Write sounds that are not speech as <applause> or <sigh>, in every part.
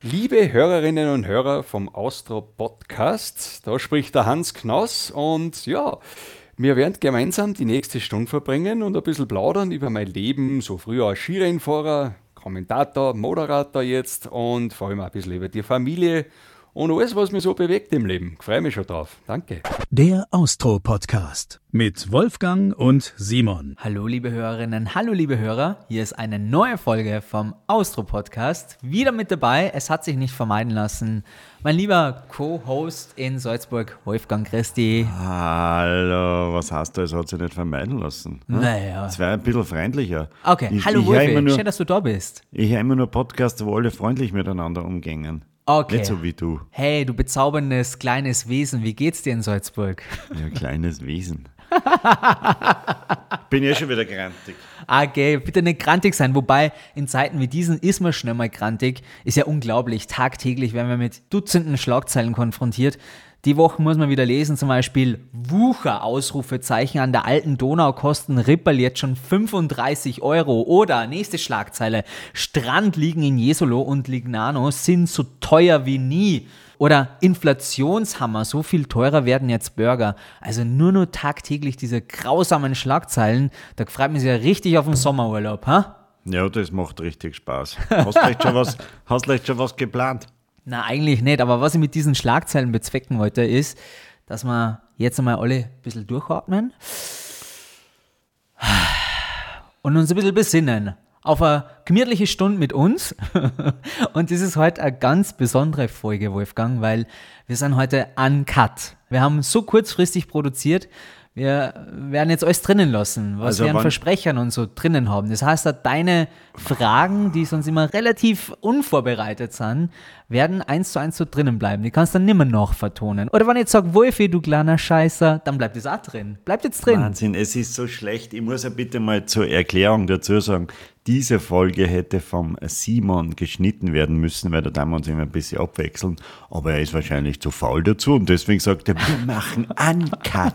Liebe Hörerinnen und Hörer vom Austro Podcast, da spricht der Hans Knaus und ja, wir werden gemeinsam die nächste Stunde verbringen und ein bisschen plaudern über mein Leben, so früher als Skirennfahrer, Kommentator, Moderator jetzt und vor allem ein bisschen über die Familie und alles, was mich so bewegt im Leben. Ich freue mich schon drauf. Danke. Der Austro-Podcast mit Wolfgang und Simon. Hallo liebe Hörerinnen, hallo liebe Hörer. Hier ist eine neue Folge vom Austro-Podcast. Wieder mit dabei, es hat sich nicht vermeiden lassen. Mein lieber Co-Host in Salzburg, Wolfgang Christi. Hallo, was heißt du, es hat sich nicht vermeiden lassen? Hm? Naja. Es wäre ein bisschen freundlicher. Okay, Ich- hallo ich Wolfi, nur- schön, dass du da bist. Ich höre immer nur Podcasts, wo alle freundlich miteinander umgängen. Okay. Nicht so wie du. Hey, du bezauberndes kleines Wesen, wie geht's dir in Salzburg? Ja, <laughs> kleines Wesen. <laughs> Bin ja schon wieder grantig. Okay, bitte nicht grantig sein. Wobei, in Zeiten wie diesen ist man schnell mal grantig. Ist ja unglaublich. Tagtäglich werden wir mit Dutzenden Schlagzeilen konfrontiert. Die Woche muss man wieder lesen, zum Beispiel Wucher, Ausrufezeichen an der alten Donau kosten Ripperl jetzt schon 35 Euro. Oder nächste Schlagzeile, Strandliegen in Jesolo und Lignano sind so teuer wie nie. Oder Inflationshammer, so viel teurer werden jetzt Burger. Also nur nur tagtäglich diese grausamen Schlagzeilen, da freut man sich ja richtig auf den Sommerurlaub, ha? Ja, das macht richtig Spaß. Hast vielleicht schon was, <laughs> hast vielleicht schon was geplant? Na, eigentlich nicht, aber was ich mit diesen Schlagzeilen bezwecken wollte, ist, dass wir jetzt einmal alle ein bisschen durchatmen und uns ein bisschen besinnen auf eine gemütliche Stunde mit uns. <laughs> Und das ist heute eine ganz besondere Folge, Wolfgang, weil wir sind heute uncut. Wir haben so kurzfristig produziert, wir werden jetzt alles drinnen lassen, was Also wir an Versprechern und so drinnen haben. Das heißt, deine Fragen, die sonst immer relativ unvorbereitet sind, werden eins zu eins so drinnen bleiben. Die kannst du dann nimmer noch vertonen. Oder wenn ich jetzt sage, Wolfi, du kleiner Scheißer, dann bleibt das auch drin. Bleibt jetzt drin. Wahnsinn, es ist so schlecht. Ich muss ja bitte mal zur Erklärung dazu sagen, diese Folge hätte vom Simon geschnitten werden müssen, weil da tun wir uns immer ein bisschen abwechseln. Aber er ist wahrscheinlich zu faul dazu und deswegen sagt er, wir machen Uncut.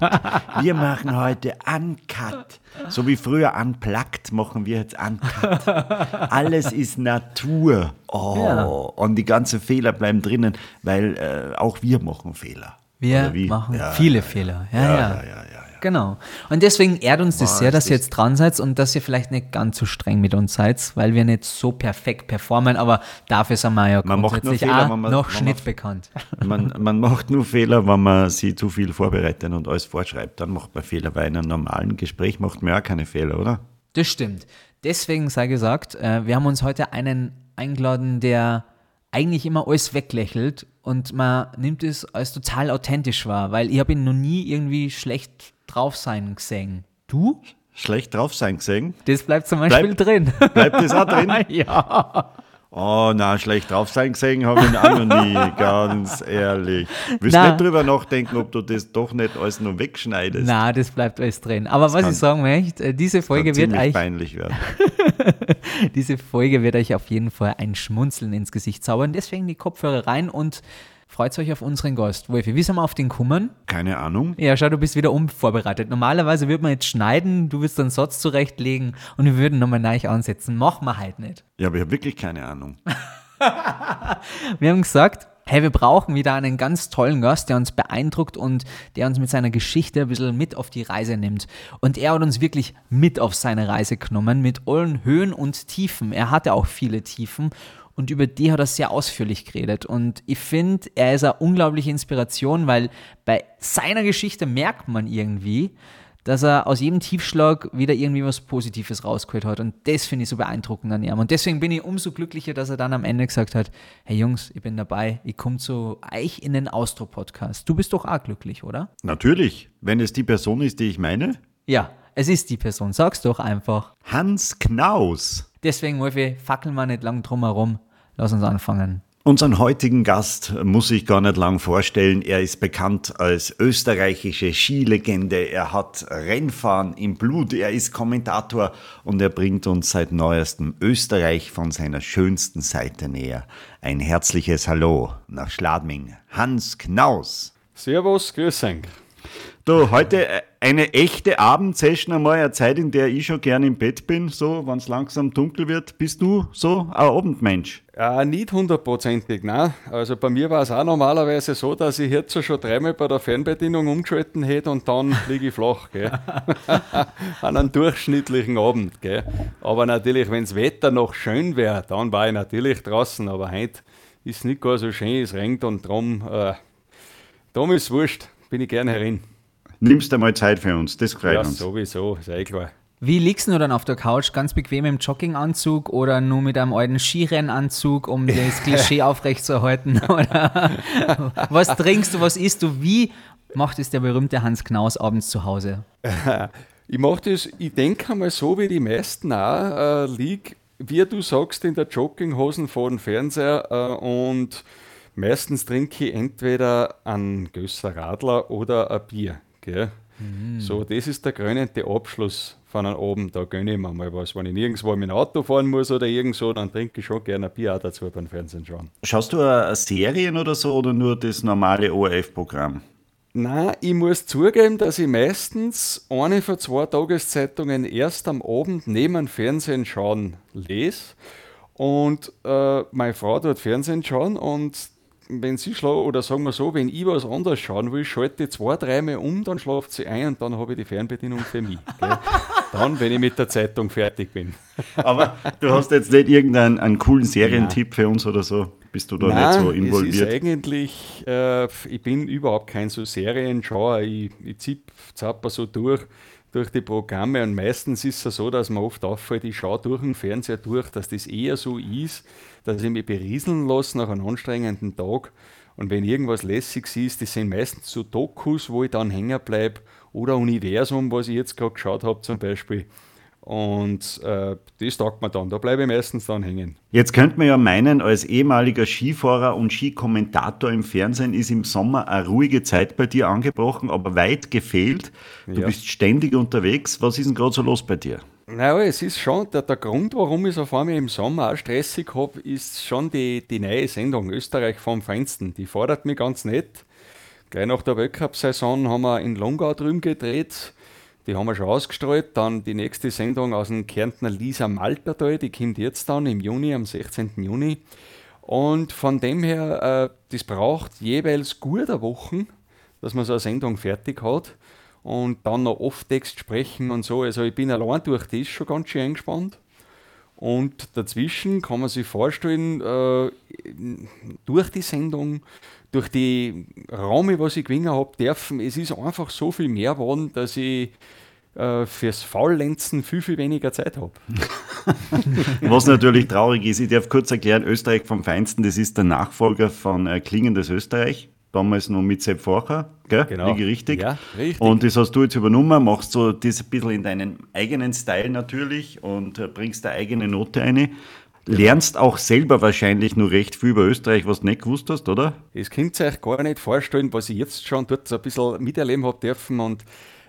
Wir machen heute Uncut. So wie früher Unplugged machen wir jetzt Uncut. Alles ist Natur. Oh, Ja. und die ganzen Fehler bleiben drinnen, weil äh, auch wir machen Fehler. Wir machen Ja, viele ja, Fehler. Ja, ja, ja, ja. Genau. Und deswegen ehrt uns das Boah, sehr, dass ihr jetzt dran seid und dass ihr vielleicht nicht ganz so streng mit uns seid, weil wir nicht so perfekt performen, aber dafür sind wir ja Man grundsätzlich Fehler, man- noch wenn man- Schnitt bekannt. <laughs> Man, macht nur Fehler, wenn man sich zu viel vorbereitet und alles vorschreibt. Dann macht man Fehler, weil in einem normalen Gespräch macht man ja auch keine Fehler, oder? Das stimmt. Deswegen sei gesagt, äh, wir haben uns heute einen eingeladen, der eigentlich immer alles weglächelt und man nimmt es als total authentisch wahr, weil ich habe ihn noch nie irgendwie schlecht drauf sein gesehen. Du? Schlecht drauf sein gesehen. Das bleibt zum Beispiel Bleib- drin. Bleibt das auch drin? <laughs> ja. Oh, na, schlecht drauf sein gesehen habe ich auch noch nie, <laughs> ganz ehrlich. Willst Na. nicht drüber nachdenken, ob du das doch nicht alles nur wegschneidest? Na, das bleibt alles drin. Aber was kann- ich sagen möchte, äh, diese Folge wird euch, peinlich werden. <laughs> diese Folge wird euch auf jeden Fall ein Schmunzeln ins Gesicht zaubern. Deswegen die Kopfhörer rein und freut euch auf unseren Gast. Wolfi, wie sind wir auf den kommen? Keine Ahnung. Ja, schau, du bist wieder unvorbereitet. Normalerweise würde man jetzt schneiden, du wirst einen Satz zurechtlegen und wir würden nochmal neu ansetzen. Machen wir halt nicht. Ja, aber ich habe wirklich keine Ahnung. <laughs> Wir haben gesagt, hey, wir brauchen wieder einen ganz tollen Gast, der uns beeindruckt und der uns mit seiner Geschichte ein bisschen mit auf die Reise nimmt. Und er hat uns wirklich mit auf seine Reise genommen, mit allen Höhen und Tiefen. Er hatte auch viele Tiefen und über die hat er sehr ausführlich geredet. Und ich finde, er ist eine unglaubliche Inspiration, weil bei seiner Geschichte merkt man irgendwie, dass er aus jedem Tiefschlag wieder irgendwie was Positives rausgeholt hat. Und das finde ich so beeindruckend an ihm. Und deswegen bin ich umso glücklicher, dass er dann am Ende gesagt hat, hey Jungs, ich bin dabei, ich komme zu euch in den Austro-Podcast. Du bist doch auch glücklich, oder? Natürlich, wenn es die Person ist, die ich meine. Ja, es ist die Person. Sag's doch einfach. Hans Knaus. Deswegen, Wolfi, fackeln wir nicht lang drum herum. Lass uns anfangen. Unseren heutigen Gast muss ich gar nicht lang vorstellen. Er ist bekannt als österreichische Skilegende. Er hat Rennfahren im Blut. Er ist Kommentator und er bringt uns seit neuestem Österreich von seiner schönsten Seite näher. Ein herzliches Hallo nach Schladming. Hans Knaus. Servus, grüß euch. Du, heute äh, eine echte Abendsession einmal, eine Zeit, in der ich schon gerne im Bett bin, so, wenn es langsam dunkel wird. Bist du so ein Abendmensch? Ja, nicht hundertprozentig, nein. Also bei mir war es auch normalerweise so, dass ich jetzt schon dreimal bei der Fernbedienung umgeschalten hätte und dann <laughs> liege ich flach, gell. <laughs> An einem durchschnittlichen Abend, gell. Aber natürlich, wenn das Wetter noch schön wäre, dann war ich natürlich draußen, aber heute ist es nicht gar so schön, es regnet und darum, äh, darum ist es wurscht, bin ich gerne herin nimmst einmal Zeit für uns. Das freut ja, uns. sowieso, ist eh klar. Wie liegst du dann auf der Couch? Ganz bequem im Jogginganzug oder nur mit einem alten Skirennanzug, um <laughs> das Klischee aufrechtzuerhalten? <laughs> Oder was trinkst du, was isst du? Wie macht es der berühmte Hans Knaus abends zu Hause? <laughs> ich mache das, ich denke einmal so, wie die meisten auch, äh, lieg, wie du sagst, in der Jogginghosen vor dem Fernseher äh, und meistens trinke ich entweder einen Gösser Radler oder ein Bier. Gell? Mhm. So, das ist der krönende Abschluss von einem Abend. Da gönne ich mir mal was. Wenn ich nirgendwo mit dem Auto fahren muss oder irgend so, dann trinke ich schon gerne ein Bier dazu beim Fernsehen schauen. Schaust du eine Serien oder so oder nur das normale ORF-Programm? Nein, ich muss zugeben, dass ich meistens eine von zwei Tageszeitungen erst am Abend neben dem Fernsehen schauen lese. Und äh, meine Frau dort Fernsehen schauen und wenn sie schlafen, oder sagen wir so, wenn ich was anderes schauen will, schalte ich zwei, dreimal um, dann schlaft sie ein und dann habe ich die Fernbedienung für mich. Gell? <laughs> dann, wenn ich mit der Zeitung fertig bin. Aber du hast jetzt nicht irgendeinen einen coolen Serientipp Nein. für uns oder so? Bist du da Nein, nicht so involviert? Es ist eigentlich, äh, ich bin überhaupt kein so Serienschauer. Ich, ich zipp, zapper so durch durch die Programme und meistens ist es so, dass man oft auffällt, ich schaue durch den Fernseher durch, dass das eher so ist, dass ich mich berieseln lasse nach einem anstrengenden Tag und wenn irgendwas Lässiges ist, das sind meistens so Dokus, wo ich dann hängen bleibe oder Universum, was ich jetzt gerade geschaut habe zum Beispiel. Und äh, das taugt mir dann, da bleibe ich meistens dann hängen. Jetzt könnte man ja meinen, als ehemaliger Skifahrer und Skikommentator im Fernsehen ist im Sommer eine ruhige Zeit bei dir angebrochen, aber weit gefehlt. Du ja. bist ständig unterwegs. Was ist denn gerade so los bei dir? Naja, es ist schon, der, der Grund, warum ich so vor mir im Sommer auch stressig habe, ist schon die, die neue Sendung Österreich vom Feinsten. Die fordert mich ganz nett. Gleich nach der Weltcup-Saison haben wir in Longau drüben gedreht die haben wir schon ausgestrahlt. Dann die nächste Sendung aus dem Kärntner Lisa Maltertal, die kommt jetzt dann im Juni, am 16. Juni. Und von dem her, äh, das braucht jeweils gute Wochen, dass man so eine Sendung fertig hat. Und dann noch Off-Text sprechen und so. Also ich bin allein durch das schon ganz schön eingespannt. Und dazwischen kann man sich vorstellen, äh, durch die Sendung, durch die Räume, was ich gewinnen habe dürfen, es ist einfach so viel mehr geworden, dass ich äh, fürs Faulenzen viel, viel weniger Zeit habe. <laughs> was natürlich traurig ist, ich darf kurz erklären, Österreich vom Feinsten, das ist der Nachfolger von äh, Klingendes Österreich damals noch mit Sepp Forcher, gell? Genau. Liege richtig. Ja, richtig. Und das hast du jetzt übernommen, machst du das ein bisschen in deinen eigenen Style natürlich und äh, bringst deine eigene Note ein. Lernst auch selber wahrscheinlich nur recht viel über Österreich, was du nicht gewusst hast, oder? Es könnt ihr euch gar nicht vorstellen, was ich jetzt schon dort so ein bisschen miterleben habe dürfen. Und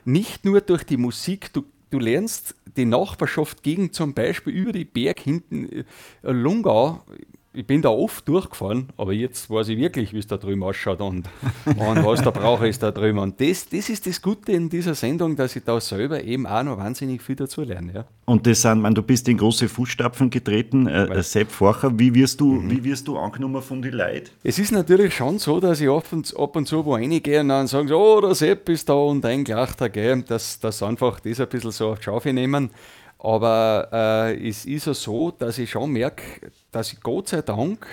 nicht nur durch die Musik, du, du lernst die Nachbarschaft gegen zum Beispiel über die Berg hinten äh, Lungau ich bin da oft durchgefahren, aber jetzt weiß ich wirklich, wie es da drüben ausschaut und, und was da brauche ist da drüben. Und das, das ist das Gute in dieser Sendung, dass ich da selber eben auch noch wahnsinnig viel dazu lerne. Ja. Und das sind, man, du bist in große Fußstapfen getreten, äh, Sepp Forcher, wie wirst du, mhm. wie wirst du angenommen von den Leuten? Es ist natürlich schon so, dass ich ab und, ab und zu wo reingehe und dann sagen, so, oh, der Sepp ist da und ein Glachter, gell, dass, dass einfach das ein bisschen so auf die Schaufe nehmen. Aber äh, es ist ja so, dass ich schon merke, dass ich Gott sei Dank,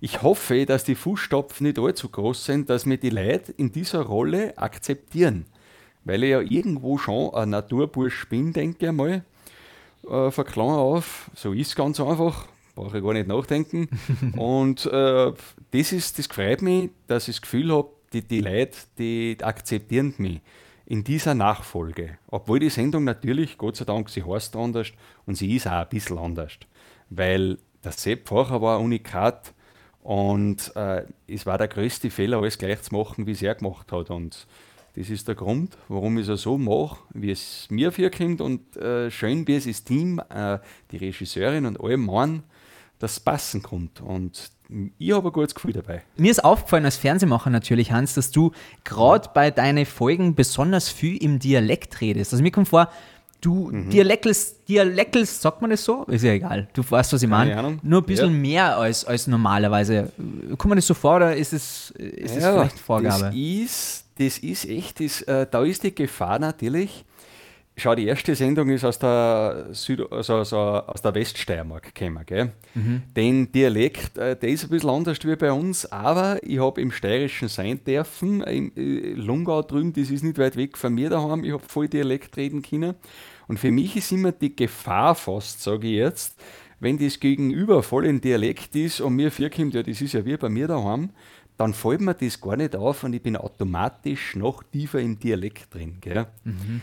ich hoffe, dass die Fußstapfen nicht allzu groß sind, dass mir die Leute in dieser Rolle akzeptieren. Weil ich ja irgendwo schon ein Naturbursch bin, denke ich mal. Äh, von klein auf, so ist es ganz einfach, brauche ich gar nicht nachdenken. <laughs> Und äh, das, ist, das freut mich, dass ich das Gefühl habe, die, die Leute, die akzeptieren mich in dieser Nachfolge, obwohl die Sendung natürlich, Gott sei Dank, sie heißt anders und sie ist auch ein bisschen anders, weil der Sepp vorher war Unikat und äh, es war der größte Fehler, alles gleich zu machen, wie es er gemacht hat. Und das ist der Grund, warum ich es so mache, wie es mir vorkommt und äh, schön, wie es das Team, äh, die Regisseurin und alle meinen, dass es passen kommt. Und ich habe ein gutes Gefühl dabei. Mir ist aufgefallen als Fernsehmacher natürlich, Hans, dass du gerade bei deinen Folgen besonders viel im Dialekt redest. Also mir kommt vor, du mhm. dialektelst, dialektelst, sagt man das so? Ist ja egal. Du weißt, was ich meine. Nur ein bisschen ja. mehr als, als normalerweise. Kommt man das so vor oder ist es, ist ja, vielleicht Vorgabe? Das ist, das ist echt, das, äh, da ist die Gefahr natürlich, Schau, die erste Sendung ist aus der, Süd also, also aus der Weststeiermark gekommen. Gell? Mhm. Den Dialekt, äh, der ist ein bisschen anders wie bei uns, aber ich habe im Steirischen sein dürfen. Im äh, Lungau drüben, das ist nicht weit weg von mir daheim. Ich habe voll Dialekt reden können. Und für mich ist immer die Gefahr fast, sage ich jetzt, wenn das Gegenüber voll in Dialekt ist und mir vorkommt, ja, das ist ja wie bei mir daheim, dann fällt mir das gar nicht auf und ich bin automatisch noch tiefer im Dialekt drin. Gell? Mhm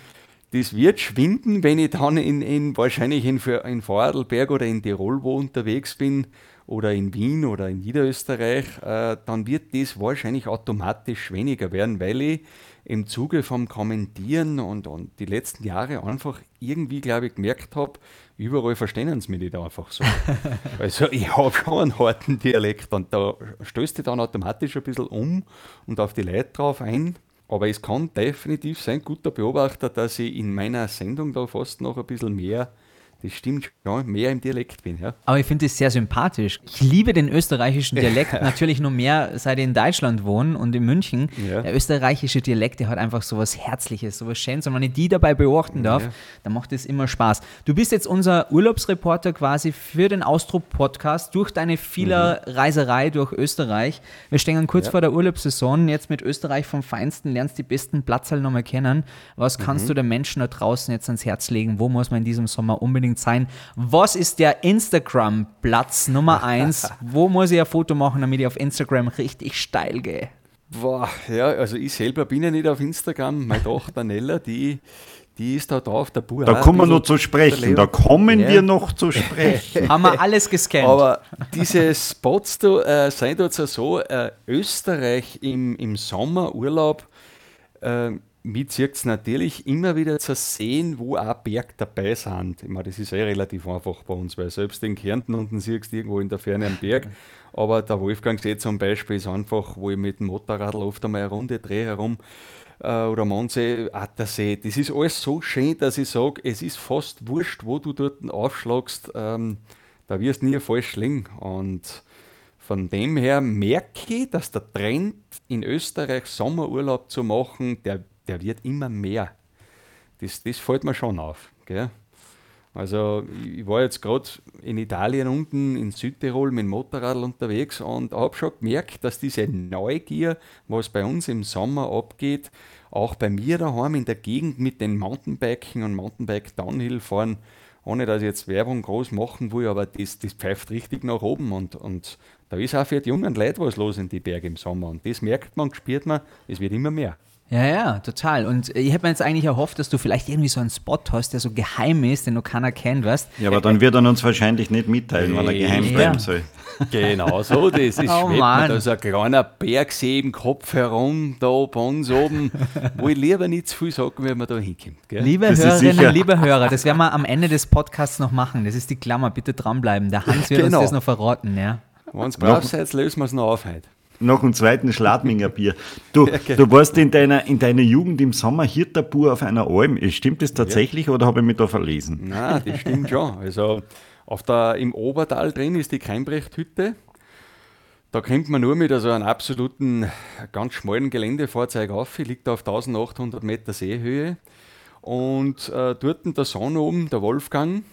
das wird schwinden, wenn ich dann in, in wahrscheinlich in, in Vorarlberg oder in Tirol wo unterwegs bin oder in Wien oder in Niederösterreich, äh, dann wird das wahrscheinlich automatisch weniger werden, weil ich im Zuge vom Kommentieren und, und die letzten Jahre einfach irgendwie, glaube ich, gemerkt habe, überall verstehen sie mich nicht einfach so. <laughs> also ich habe schon einen harten Dialekt und da stößt du dann automatisch ein bisschen um und auf die Leute drauf ein. Aber es kann definitiv sein, guter Beobachter, dass ich in meiner Sendung da fast noch ein bisschen mehr das stimmt schon, mehr im Dialekt bin. Ja. Aber ich finde es sehr sympathisch. Ich liebe den österreichischen Dialekt <laughs> natürlich nur mehr, seit ich in Deutschland wohne und in München. Ja. Der österreichische Dialekt, der hat einfach so was Herzliches, so was Schönes. Und wenn ich die dabei beobachten darf, ja. dann macht es immer Spaß. Du bist jetzt unser Urlaubsreporter quasi für den Austrup-Podcast durch deine viele mhm. Reiserei durch Österreich. Wir stehen kurz vor der Urlaubssaison, jetzt mit Österreich vom Feinsten, lernst die besten Platzhallen nochmal kennen. Was kannst mhm. du den Menschen da draußen jetzt ans Herz legen? Wo muss man in diesem Sommer unbedingt unbedingt sein. Was ist der Instagram-Platz Nummer <laughs> 1? Wo muss ich ein Foto machen, damit ich auf Instagram richtig steil gehe? Boah, ja, also ich selber bin ja nicht auf Instagram. Meine Tochter Nella, die, die ist da drauf, der Bur. Da kommen wir noch zu sprechen, da kommen ja. wir noch zu sprechen. <laughs> Haben wir alles gescannt. Aber diese Spots da, äh, sind jetzt so, äh, Österreich im, im Sommerurlaub, äh, mich zieht es natürlich immer wieder zu sehen, wo auch Berg dabei sind. Ich meine, das ist eh relativ einfach bei uns, weil selbst in Kärnten unten siehst du irgendwo in der Ferne einen Berg. <laughs> Aber der Wolfgangsee zum Beispiel ist einfach, wo ich mit dem Motorrad oft einmal eine Runde drehe herum. Äh, oder Mondsee, Attersee. Das ist alles so schön, dass ich sage, es ist fast wurscht, wo du dort aufschlagst. Ähm, da wirst du nie falsch liegen. Und von dem her merke ich, dass der Trend in Österreich Sommerurlaub zu machen, der der wird immer mehr. Das, das fällt mir schon auf. Gell? Also ich war jetzt gerade in Italien unten in Südtirol mit dem Motorrad unterwegs und habe schon gemerkt, dass diese Neugier, was bei uns im Sommer abgeht, auch bei mir daheim in der Gegend mit den Mountainbiken und Mountainbike Downhill fahren, ohne dass ich jetzt Werbung groß machen will, aber das, das pfeift richtig nach oben und, und da ist auch für die jungen Leute was los in die Berge im Sommer und das merkt man, spürt man, es wird immer mehr. Ja, ja, total. Und ich hätte mir jetzt eigentlich erhofft, dass du vielleicht irgendwie so einen Spot hast, der so geheim ist, den noch keiner kennt, weißt Ja, aber dann wird er uns wahrscheinlich nicht mitteilen, weil er geheim ja. bleiben soll. <laughs> Genau so, das ist <laughs> oh, schwebt da so ein kleiner Bergsee im Kopf herum, da bei uns oben, wo ich lieber nicht zu viel sagen, wenn man da hinkommt. Gell? Liebe das Hörerinnen, liebe Hörer, das werden wir am Ende des Podcasts noch machen. Das ist die Klammer, bitte dranbleiben. Der Hans wird genau. uns das noch verraten. Ja. Wenn es braucht, lösen wir es noch auf heute noch einen zweiten Schladminger Bier. Du, <laughs> du warst in deiner, in deiner Jugend im Sommer Hirterbur auf einer Alm. Stimmt das tatsächlich ja. oder habe ich mich da verlesen? Nein, das stimmt schon. Also auf der, im Obertal drin ist die Keimbrecht-Hütte. Da kommt man nur mit so einem absoluten, ganz schmalen Geländefahrzeug auf, liegt auf 1800 Meter Seehöhe. Und äh, dort der Sohn oben, der Wolfgang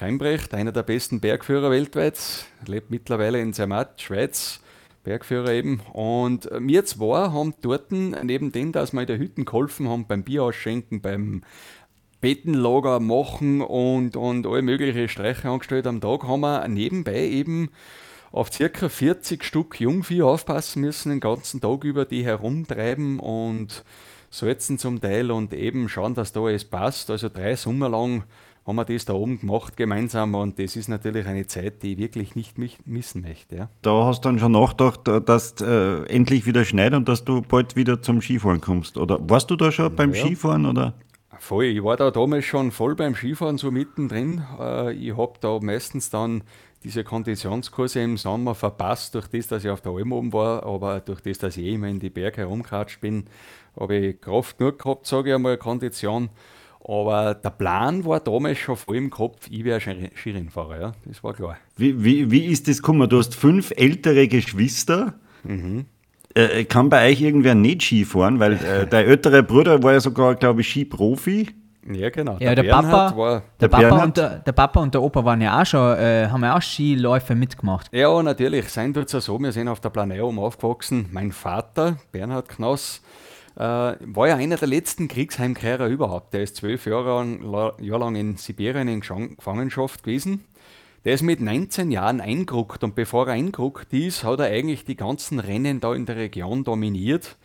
Keimbrecht, einer der besten Bergführer weltweit, lebt mittlerweile in Zermatt, Schweiz, Bergführer eben. Und wir zwei haben dort, neben dem, dass wir in der Hütte geholfen haben, beim Bier ausschenken, beim Bettenlager machen und, und alle möglichen Streiche angestellt am Tag, haben wir nebenbei eben auf ca. 40 Stück Jungvieh aufpassen müssen, den ganzen Tag über, die herumtreiben und salzen zum Teil und eben schauen, dass da alles passt. Also drei Sommer lang haben wir das da oben gemacht gemeinsam und das ist natürlich eine Zeit, die ich wirklich nicht missen möchte. Ja. Da hast du dann schon nachgedacht, äh, dass äh, endlich wieder schneit und dass du bald wieder zum Skifahren kommst. Oder warst du da schon beim ja. Skifahren? Oder? Voll, ich war da damals schon voll beim Skifahren so mittendrin. Äh, ich habe da meistens dann diese Konditionskurse im Sommer verpasst, durch das, dass ich auf der Alm oben war, aber durch das, dass ich immer in die Berge herumgeratscht bin, habe ich Kraft genug gehabt, sage ich einmal, Kondition. Aber der Plan war damals schon voll im Kopf, ich wäre Skirennfahrer, ja, das war klar. Wie, wie, wie ist das gekommen? Du hast fünf ältere Geschwister. Mhm. Äh, kann bei euch irgendwer nicht Ski fahren? Weil äh, <laughs> der ältere Bruder war ja sogar, glaube ich, Skiprofi. Ja, genau. Ja, der, der Papa, war, der, der, Papa und der, der, Papa und der Opa waren ja auch schon, äh, haben ja auch Skiläufe mitgemacht. Ja, natürlich. Sein wird es so, wir sind auf der Planeo aufgewachsen. Mein Vater, Bernhard Knoss, äh, war ja einer der letzten Kriegsheimkehrer überhaupt. Der ist zwölf Jahre lang, Jahr lang in Sibirien in Gefangenschaft gewesen. Der ist mit 19 Jahren eingeruckt und bevor er eingeruckt ist, hat er eigentlich die ganzen Rennen da in der Region dominiert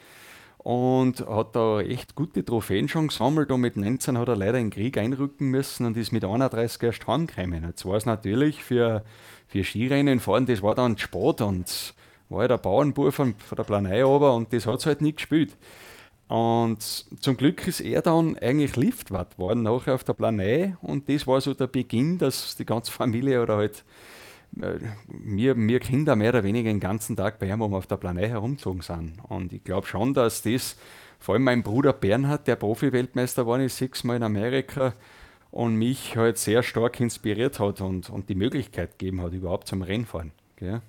und hat da echt gute Trophäen schon gesammelt und mit 19 hat er leider in den Krieg einrücken müssen und ist mit 31 erst heimgekommen. Jetzt war es natürlich für, für Skirennen fahren, das war dann Sport und war ja der Bauernbub von, von der Planei aber und das hat es halt nicht gespielt. Und zum Glück ist er dann eigentlich Liftwart worden nachher auf der Planei und das war so der Beginn, dass die ganze Familie oder halt äh, wir, wir Kinder mehr oder weniger den ganzen Tag bei ihm auf der Planei herumgezogen sind. Und ich glaube schon, dass das, vor allem mein Bruder Bernhard, der Profi-Weltmeister war, ist sechsmal in Amerika und mich halt sehr stark inspiriert hat und, und die Möglichkeit gegeben hat, überhaupt zum Rennfahren.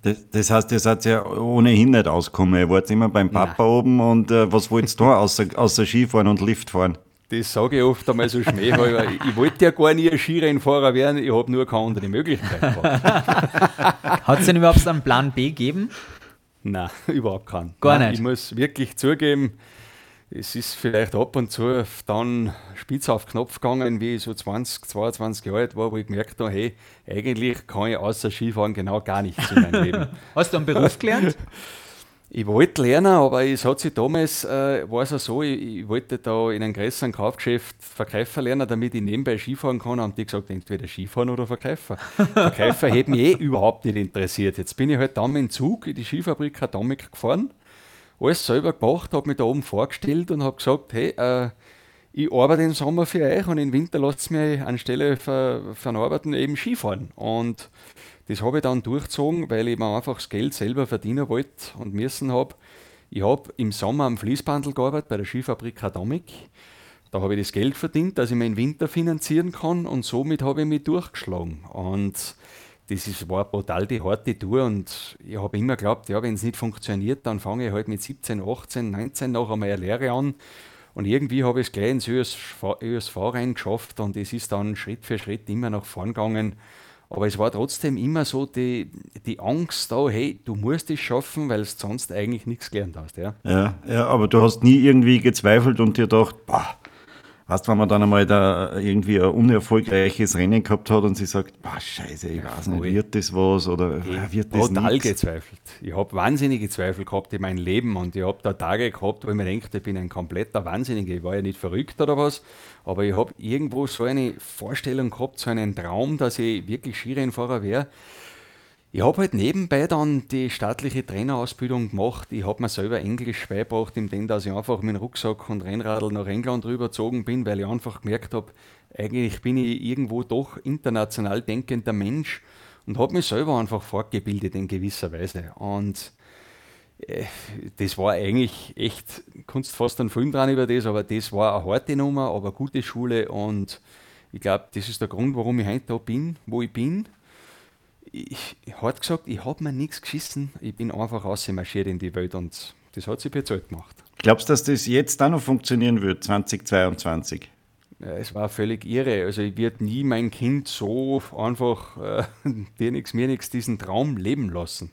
Das, das, heißt, ihr seid ja ohnehin nicht ausgekommen. Ihr wart immer beim Papa Nein. oben und äh, was wollt ihr da außer, außer Skifahren und Liftfahren? Das sage ich oft einmal so schmähhalber. ich wollte ja gar nie ein Skirennfahrer werden, ich habe nur keine andere Möglichkeit <laughs> Hat es denn überhaupt einen Plan B gegeben? Nein, <laughs> überhaupt keinen. Gar nicht. Ich muss wirklich zugeben, es ist vielleicht ab und zu dann spitz auf Knopf gegangen, wie ich so 20, 22 Jahre alt war, wo ich gemerkt habe, hey, eigentlich kann ich außer Skifahren genau gar nichts in meinem Leben. <laughs> Hast du einen Beruf gelernt? <laughs> Ich wollte lernen, aber es hat sich damals, äh, war es auch so, ich, ich, wollte da in einem größeren Kaufgeschäft Verkäufer lernen, damit ich nebenbei Skifahren kann. Haben die gesagt, entweder Skifahren oder Verkäufer. <laughs> Verkäufer hätte mich eh überhaupt nicht interessiert. Jetzt bin ich halt dann mit dem Zug in die Skifabrik Atomic gefahren, alles selber gemacht, habe mich da oben vorgestellt und habe gesagt, hey, äh, ich arbeite im Sommer für euch und im Winter lasst mich anstelle von Arbeiten eben Skifahren. Und das habe ich dann durchgezogen, weil ich mir einfach das Geld selber verdienen wollte und müssen habe. Ich habe im Sommer am Fließbandel gearbeitet bei der Skifabrik Atomic. Da habe ich das Geld verdient, dass ich meinen Winter finanzieren kann und somit habe ich mich durchgeschlagen. Und das ist, war brutal die harte Tour und ich habe immer geglaubt, ja, wenn es nicht funktioniert, dann fange ich halt mit 17, 18, 19 noch einmal eine Lehre an. Und irgendwie habe ich es gleich ins ÖSV, ÖSV reingeschafft und es ist dann Schritt für Schritt immer nach vorn gegangen. Aber es war trotzdem immer so die, die Angst da, hey, du musst es schaffen, weil du sonst eigentlich nichts gelernt hast. Ja? ja, ja, aber du hast nie irgendwie gezweifelt und dir gedacht, boah, Weißt wenn man dann einmal da irgendwie ein unerfolgreiches Rennen gehabt hat und sie sagt, boah, scheiße, ich weiß nicht, wird das was oder ich wird das Total nix? gezweifelt. Ich habe wahnsinnige Zweifel gehabt in meinem Leben und ich habe da Tage gehabt, wo ich mir denke, ich bin ein kompletter Wahnsinniger. Ich war ja nicht verrückt oder was, aber ich habe irgendwo so eine Vorstellung gehabt, so einen Traum, dass ich wirklich Skirennfahrer wäre. Ich habe halt nebenbei dann die staatliche Trainerausbildung gemacht. Ich habe mir selber Englisch beigebracht, indem dass ich einfach mit dem Rucksack und Rennradl nach England rübergezogen bin, weil ich einfach gemerkt habe, eigentlich bin ich irgendwo doch international denkender Mensch und habe mich selber einfach fortgebildet in gewisser Weise. Und äh, das war eigentlich echt, kannst fast einen Film dran über das, aber das war eine harte Nummer, aber eine gute Schule und ich glaube, das ist der Grund, warum ich heute da bin, wo ich bin ich, hart gesagt, ich habe mir nichts geschissen. Ich bin einfach rausmarschiert in die Welt und das hat sich bezahlt gemacht. Glaubst du, dass das jetzt auch noch funktionieren wird, 2022? Ja, es war völlig irre. Also ich werde nie mein Kind so einfach äh, <laughs> dir nichts, mir nichts, diesen Traum leben lassen.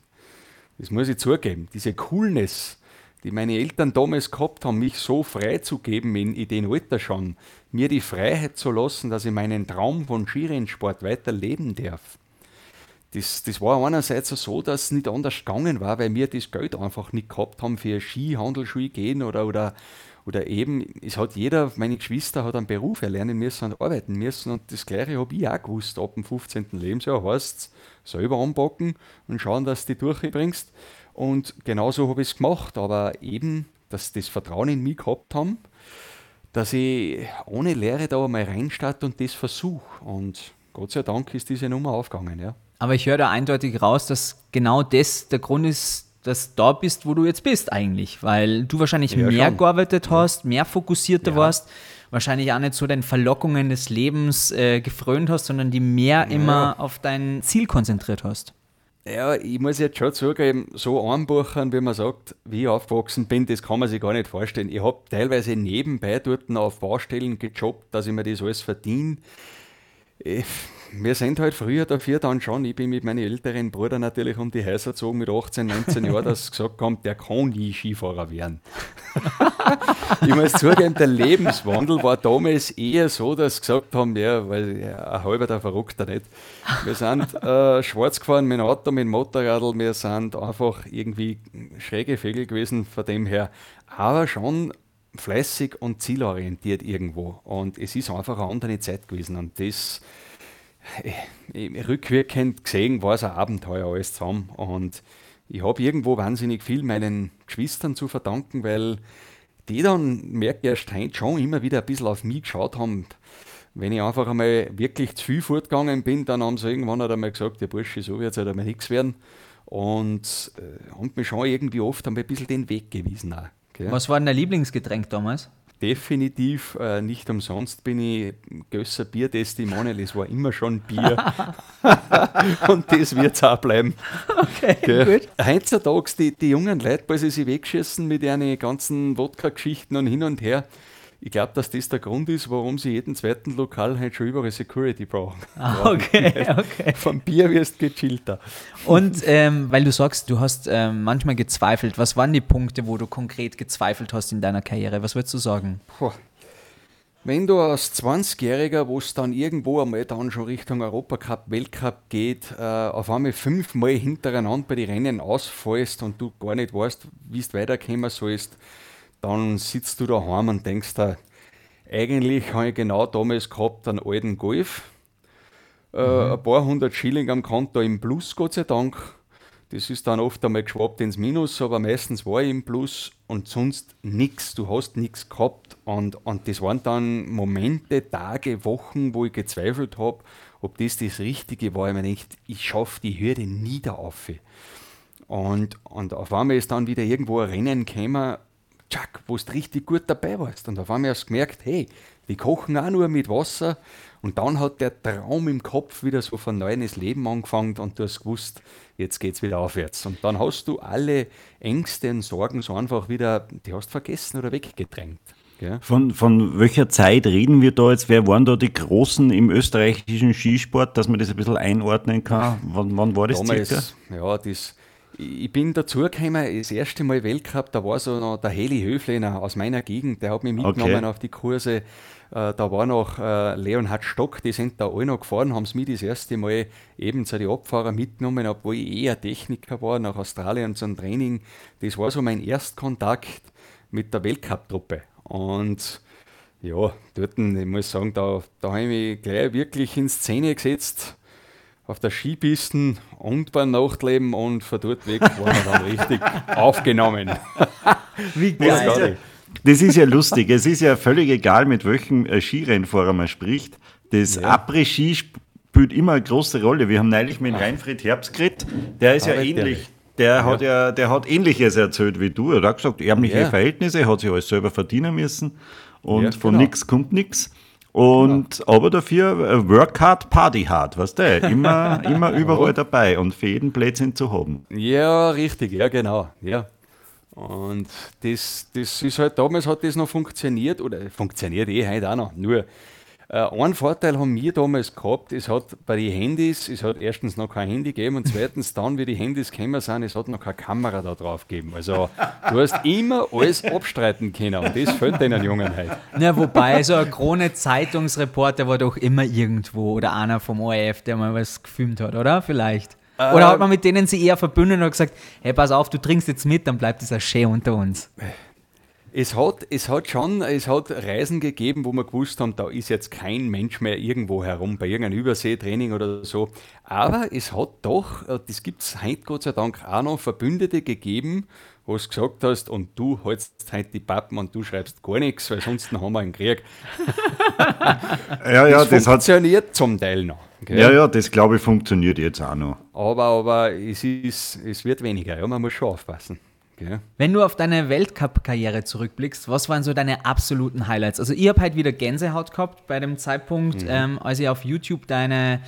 Das muss ich zugeben. Diese Coolness, die meine Eltern damals gehabt haben, mich so frei zu geben in, in den Alter schon, mir die Freiheit zu lassen, dass ich meinen Traum von Skirennsport weiter leben darf das, das war einerseits so, dass es nicht anders gegangen war, weil wir das Geld einfach nicht gehabt haben für Skihandelsschule gehen oder, oder, oder eben, es hat jeder, meine Geschwister hat einen Beruf erlernen müssen und arbeiten müssen und das Gleiche habe ich auch gewusst. Ab dem 15. Lebensjahr heißt es selber anpacken und schauen, dass du die durchbringst. Und genauso habe ich es gemacht, aber eben, dass das Vertrauen in mich gehabt haben, dass ich ohne Lehre da mal reinstarte und das versuche. Und Gott sei Dank ist diese Nummer aufgegangen, ja. Aber ich höre da eindeutig raus, dass genau das der Grund ist, dass du da bist, wo du jetzt bist eigentlich. Weil du wahrscheinlich Ja, mehr schon. gearbeitet hast, mehr fokussierter Ja. warst, wahrscheinlich auch nicht so den Verlockungen des Lebens äh, gefrönt hast, sondern die mehr immer auf dein Ziel konzentriert hast. Ja, ich muss jetzt schon zugeben, so einbuchern, wie man sagt, wie ich aufgewachsen bin, das kann man sich gar nicht vorstellen. Ich habe teilweise nebenbei dort noch auf Baustellen gejobbt, dass ich mir das alles verdiene. Äh, Wir sind halt früher dafür dann schon, ich bin mit meinem älteren Bruder natürlich um die Häuser gezogen mit 18, 19 Jahren, dass gesagt haben, der kann nie Skifahrer werden. <laughs> ich muss zugeben, der Lebenswandel war damals eher so, dass sie gesagt haben, ja, weil ja, ein halber der Verrückter nicht. Wir sind äh, schwarz gefahren mit dem Auto, mit dem Motorradl, wir sind einfach irgendwie schräge Vögel gewesen, von dem her, aber schon fleißig und zielorientiert irgendwo. Und es ist einfach eine andere Zeit gewesen. Und das, rückwirkend gesehen, war es ein Abenteuer alles zusammen. Und ich habe irgendwo wahnsinnig viel meinen Geschwistern zu verdanken, weil die dann, merke ich erst schon immer wieder ein bisschen auf mich geschaut haben. Wenn ich einfach einmal wirklich zu viel fortgegangen bin, dann haben sie irgendwann halt einmal gesagt, der Bursche, so wird es halt einmal nichts werden. Und äh, haben mir schon irgendwie oft einmal ein bisschen den Weg gewiesen. Auch? Was war denn dein Lieblingsgetränk damals? Definitiv äh, nicht umsonst bin ich Gösser Bier-Testimonial. Es war immer schon Bier. <laughs> Und das wird es auch bleiben. Okay, Gell? Heutzutage, die, die jungen Leute, weil sie sich wegschießen mit ihren ganzen Wodka-Geschichten und hin und her. Ich glaube, dass das der Grund ist, warum sie jeden zweiten Lokal halt schon überall Security brauchen. <laughs> Ah, okay, okay. Vom Bier wirst gechillter. Und ähm, weil du sagst, du hast ähm, manchmal gezweifelt, was waren die Punkte, wo du konkret gezweifelt hast in deiner Karriere? Was würdest du sagen? Puh. Wenn du als 20-Jähriger, wo es dann irgendwo einmal dann schon Richtung Europacup, Weltcup geht, äh, auf einmal fünfmal hintereinander bei den Rennen ausfallst und du gar nicht weißt, wie du weiterkommen sollst, dann sitzt du daheim und denkst dir, eigentlich habe ich genau damals gehabt einen alten Golf, äh, ein paar hundert Schilling am Konto im Plus, Gott sei Dank. Das ist dann oft einmal geschwappt ins Minus, aber meistens war ich im Plus und sonst nichts. Du hast nichts gehabt. Und, und das waren dann Momente, Tage, Wochen, wo ich gezweifelt habe, ob das das Richtige war. Ich mir gedacht, ich schaffe die Hürde nie da auf. Und, und auf einmal ist dann wieder irgendwo ein Rennen gekommen, tschack, wo du richtig gut dabei warst. Und auf einmal hast du gemerkt, hey, die kochen auch nur mit Wasser. Und dann hat der Traum im Kopf wieder so von neues Leben angefangen und du hast gewusst, jetzt geht's wieder aufwärts. Und dann hast du alle Ängste und Sorgen so einfach wieder, die hast vergessen oder weggedrängt. Gell? Von, von welcher Zeit reden wir da jetzt? Wer waren da die Großen im österreichischen Skisport, dass man das ein bisschen einordnen kann? Wann, wann war das circa? Damals, ja, das, ich bin dazugekommen, das erste Mal Weltcup, da war so noch der Heli Höflener aus meiner Gegend, der hat mich mitgenommen Okay. auf die Kurse. Äh, Da war noch äh, Leonhard Stock, die sind da alle noch gefahren, haben es mich das erste Mal eben zu den Abfahrer mitgenommen, obwohl ich eher Techniker war, nach Australien zum Training. Das war so mein Erstkontakt mit der Weltcup-Truppe. Und ja, dort, ich muss sagen, da, da habe ich mich gleich wirklich in Szene gesetzt auf der Skipisten und beim Nachtleben und von dort weg waren wir dann richtig <laughs> aufgenommen. Wie Das geil. ist gar nicht. Das ist ja lustig. Es ist ja völlig egal, mit welchem äh, Skirennfahrer man spricht. Das Après-Ski spielt immer eine große Rolle. Wir haben neulich mit Reinfried Herbst geredet. Der ist ja Ah, ähnlich. Der hat ja, der hat Ähnliches erzählt wie du. Er hat gesagt, ärmliche Ja. Verhältnisse, hat sich alles selber verdienen müssen und Ja, von genau. nix kommt nix. Und aber dafür äh, Work hard, Party hard, weißt du? Immer, <laughs> immer überall dabei und für jeden Plätzchen zu haben. Ja, richtig, ja, genau. Ja. Und das, das ist halt, damals hat das noch funktioniert, oder funktioniert eh heute auch noch. Nur, äh, einen Vorteil haben wir damals gehabt, es hat bei den Handys, es hat erstens noch kein Handy gegeben und zweitens <laughs> dann, wie die Handys gekommen sind, es hat noch keine Kamera da drauf gegeben. Also, du hast immer alles abstreiten können und das fällt den Jungen heute. Ja, wobei, so ein Krone-Zeitungsreporter war doch immer irgendwo oder einer vom ORF, der mal was gefilmt hat, oder? Vielleicht. Oder hat man mit denen sie eher verbündet und gesagt, hey, pass auf, du trinkst jetzt mit, dann bleibt dieser Schee unter uns. Es hat, es hat schon, es hat Reisen gegeben, wo wir gewusst haben, da ist jetzt kein Mensch mehr irgendwo herum, bei irgendeinem Überseetraining oder so. Aber es hat doch, äh, das gibt es heute Gott sei Dank auch noch, Verbündete gegeben, wo du gesagt hast, und du hältst heute die Pappen und du schreibst gar nichts, weil sonst haben wir einen Krieg. <laughs> Ja, ja, das, das hat. funktioniert zum Teil noch. gell? Ja, ja, das glaube ich funktioniert jetzt auch noch. Aber, aber es, ist, es wird weniger, ja, man muss schon aufpassen. Gell? Wenn du auf deine Weltcup-Karriere zurückblickst, was waren so deine absoluten Highlights? Also ich habe halt wieder Gänsehaut gehabt bei dem Zeitpunkt, ähm, als ich auf YouTube deine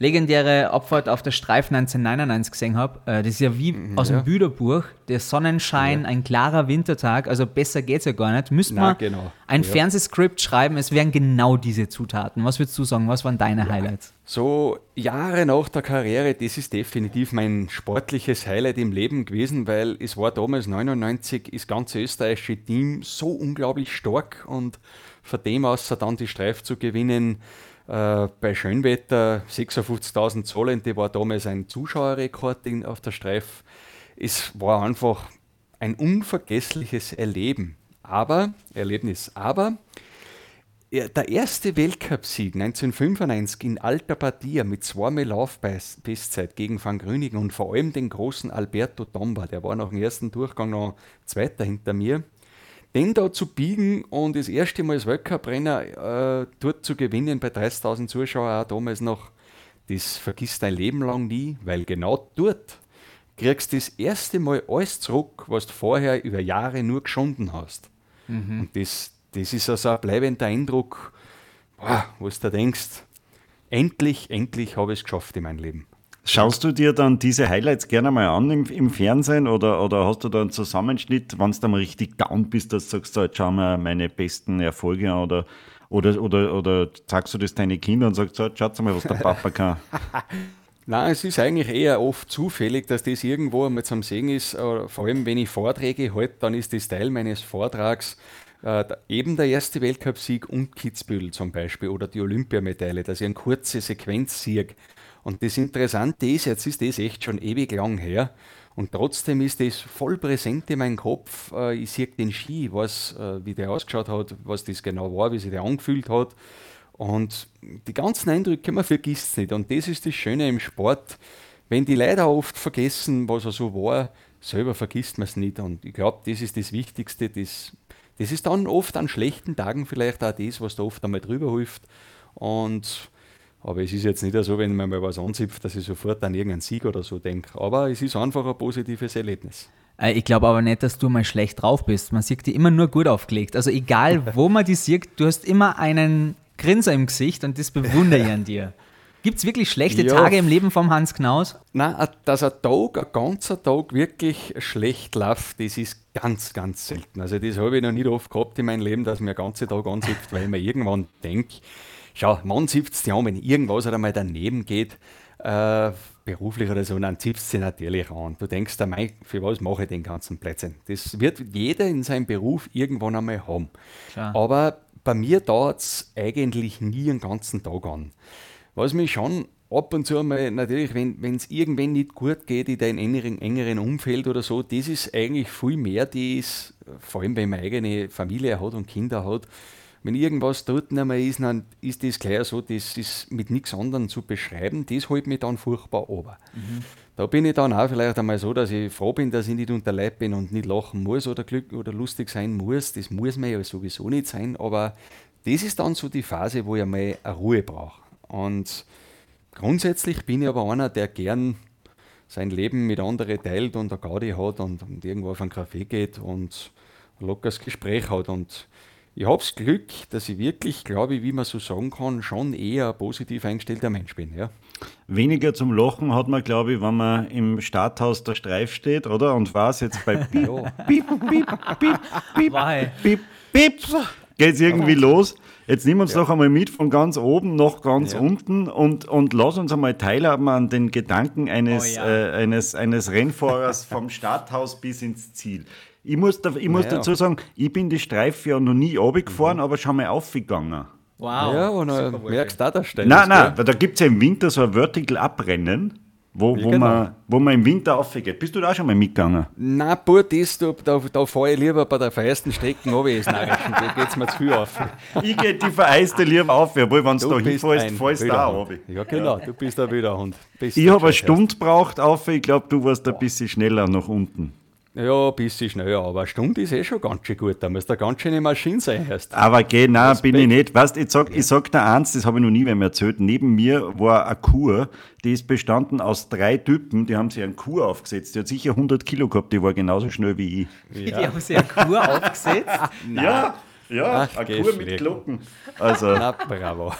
legendäre Abfahrt auf der Streifen 1999 gesehen habe. Äh, das ist ja wie aus dem ja. Bilderbuch. Der Sonnenschein, ein klarer Wintertag, also besser geht's ja gar nicht. Müsste man genau. ein Ja. Fernsehskript schreiben, es wären genau diese Zutaten. Was würdest du sagen, was waren deine Highlights? So Jahre nach der Karriere, das ist definitiv mein sportliches Highlight im Leben gewesen, weil es war damals 99 das ganze österreichische Team so unglaublich stark und von dem aus dann die Streif zu gewinnen äh, bei Schönwetter 56.000 Zollende war damals ein Zuschauerrekord in, auf der Streif. Es war einfach ein unvergessliches Erleben. Aber, Erlebnis, aber der erste Weltcupsieg 1995 in alter Partie mit zweimal Laufbestzeit gegen Van Grüningen und vor allem den großen Alberto Tomba, der war nach dem ersten Durchgang noch Zweiter hinter mir. Den da zu biegen und das erste Mal als Weltcup-Renner äh, dort zu gewinnen bei 30.000 Zuschauern, auch damals noch, das vergisst dein Leben lang nie, weil genau dort kriegst du das erste Mal alles zurück, was du vorher über Jahre nur geschunden hast. Und das, das ist also ein bleibender Eindruck, boah, wo du da denkst, endlich, endlich habe ich es geschafft in meinem Leben. Schaust du dir dann diese Highlights gerne mal an im, im Fernsehen oder, oder hast du da einen Zusammenschnitt, wenn du dann richtig down bist, dass du sagst, so, jetzt schauen wir meine besten Erfolge an oder, oder, oder, oder sagst du das deine Kinder und sagst, so, schaut mal, was der Papa <laughs> kann. Nein, es ist eigentlich eher oft zufällig, dass das irgendwo einmal zum Sehen ist. äh, Vor allem, wenn ich Vorträge halte, dann ist das Teil meines Vortrags äh, eben der erste Weltcupsieg und Kitzbühel zum Beispiel oder die Olympiamedaille, dass ich eine kurze Sequenz sehe. Und das Interessante ist, jetzt ist das echt schon ewig lang her und trotzdem ist das voll präsent in meinem Kopf. Äh, Ich sehe den Ski, ich weiß, äh, wie der ausgeschaut hat, was das genau war, wie sich der angefühlt hat. Und die ganzen Eindrücke, man vergisst es nicht. Und das ist das Schöne im Sport. Wenn die Leute oft vergessen, was er so war, selber vergisst man es nicht. Und ich glaube, das ist das Wichtigste. Das, das ist dann oft an schlechten Tagen vielleicht auch das, was da oft einmal drüber hilft. Und, aber es ist jetzt nicht so, wenn man mal was anzipft, dass ich sofort an irgendeinen Sieg oder so denke. Aber es ist einfach ein positives Erlebnis. Äh, Ich glaube aber nicht, dass du mal schlecht drauf bist. Man sieht die immer nur gut aufgelegt. Also egal, <laughs> wo man die sieht, du hast immer einen Grinser im Gesicht und das bewundere ich an dir. <laughs> Gibt es wirklich schlechte Ja. Tage im Leben vom Hans Knaus? Nein, a- dass ein Tag, ein ganzer Tag wirklich schlecht läuft, das ist ganz, ganz selten. Also das habe ich noch nicht oft gehabt in meinem Leben, dass mir der ganze Tag ansipft, weil ich mir irgendwann denke, schau, man sipft es ja an, wenn irgendwas halt einmal daneben geht, äh, beruflich oder so, dann zipft es sich natürlich an. Du denkst, der Mei, für was mache ich den ganzen Plätzchen? Das wird jeder in seinem Beruf irgendwann einmal haben. Klar. Aber bei mir dauert es eigentlich nie einen ganzen Tag an. Was mich schon ab und zu einmal, natürlich, wenn es irgendwann nicht gut geht in deinem engeren, engeren Umfeld oder so, das ist eigentlich viel mehr das, vor allem wenn man eigene Familie hat und Kinder hat, wenn irgendwas dort nicht mehr ist, dann ist das gleich so, das ist mit nichts anderem zu beschreiben, das holt mich dann furchtbar runter. Da bin ich dann auch vielleicht einmal so, dass ich froh bin, dass ich nicht unter Leib bin und nicht lachen muss oder glück oder lustig sein muss. Das muss mir ja sowieso nicht sein, aber das ist dann so die Phase, wo ich einmal eine Ruhe brauche. Und grundsätzlich bin ich aber einer, der gern sein Leben mit anderen teilt und eine Gaudi hat und, und irgendwo auf einen Kaffee geht und ein lockeres Gespräch hat. Und ich habe das Glück, dass ich wirklich, glaube ich, wie man so sagen kann, schon eher ein positiv eingestellter Mensch bin. Ja. Weniger zum Lachen hat man, glaube ich, wenn man im Starthaus der Streif steht, oder? Und was jetzt bei <laughs> Piep, Piep, Piep, Piep, Piep, Wei. Piep, Piep, geht's irgendwie los. Jetzt nimm uns doch einmal mit von ganz oben nach ganz Ja. unten und, und lass uns einmal teilhaben an den Gedanken eines, Oh ja. äh, eines, eines Rennfahrers vom Starthaus bis ins Ziel. Ich muss, da, ich muss Ja. dazu sagen, ich bin die Streife ja noch nie runtergefahren, aber schon mal aufgegangen. Wow. ja, und Wolfi. merkst du auch, der Stein Nein, ist, nein, gell? da gibt es ja im Winter so ein Vertical Abrennen. wo, Ja, wo, genau. man, wo man im Winter aufgeht. Bist du da auch schon mal mitgegangen? Nein, pur das, da, da, da fahre ich lieber bei der feiersten Strecke runter, als Narischen. Da geht es mir zu viel auf. <laughs> Ich gehe die vereiste lieber auf, obwohl, wenn du da hinfällst, fällst du da auch runter. Ja, genau, du bist ein Wilderhund. Bist Ich habe eine Stunde gebraucht auf, ich glaube, du warst ein bisschen schneller nach unten. Ja, ein bisschen schneller, aber eine Stunde ist eh schon ganz schön gut. Da muss da ganz schöne Maschine sein erst. Aber geh, nein, Respekt. bin ich nicht. Weißt, ich sag, ich sag dir eins, das habe ich noch nie wem erzählt. Neben mir war eine Kur, die ist bestanden aus drei Typen, die haben sich einen Kur aufgesetzt. Die hat sicher 100 Kilo gehabt, die war genauso schnell wie ich. Die haben sich eine Kur aufgesetzt. <laughs> Ja, ja, Ach, eine Kur mit. Glocken. Also, Na, bravo.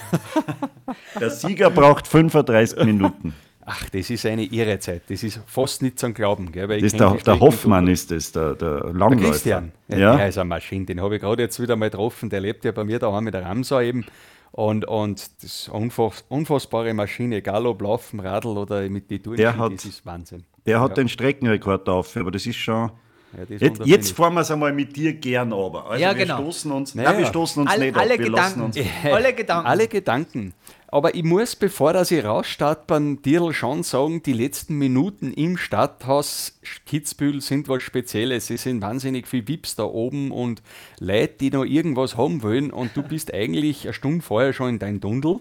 <laughs> der Sieger braucht 35 Minuten. Ach, das ist eine irre Zeit. Das ist fast nicht zum Glauben. Gell? Das der, die der Hoffmann, so ist das, der, der Der Langläufer. Christian, ja. Ja. der ist eine Maschine, den habe ich gerade jetzt wieder mal getroffen, der lebt ja bei mir daheim mit der Ramsau eben. Und, und das ist eine unfass, unfassbare Maschine, egal ob Laufen, Radl oder mit Touren, Der hat- das ist Wahnsinn. Der hat Ja. den Streckenrekord auf, aber das ist schon. Ja, Jetzt, jetzt fahren wir es einmal mit dir gern aber. Also Ja, wir genau. stoßen uns, Naja. nein, wir stoßen uns All, nicht alle ab, wir lassen Gedanken. uns. Alle Gedanken. Alle Gedanken. Aber ich muss, bevor dass ich rausstarte, beim Dirl schon sagen, die letzten Minuten im Stadthaus Kitzbühel sind was Spezielles. Es sind wahnsinnig viele Vips da oben und Leute, die noch irgendwas haben wollen und du bist eigentlich eine Stunde vorher schon in dein Dundel.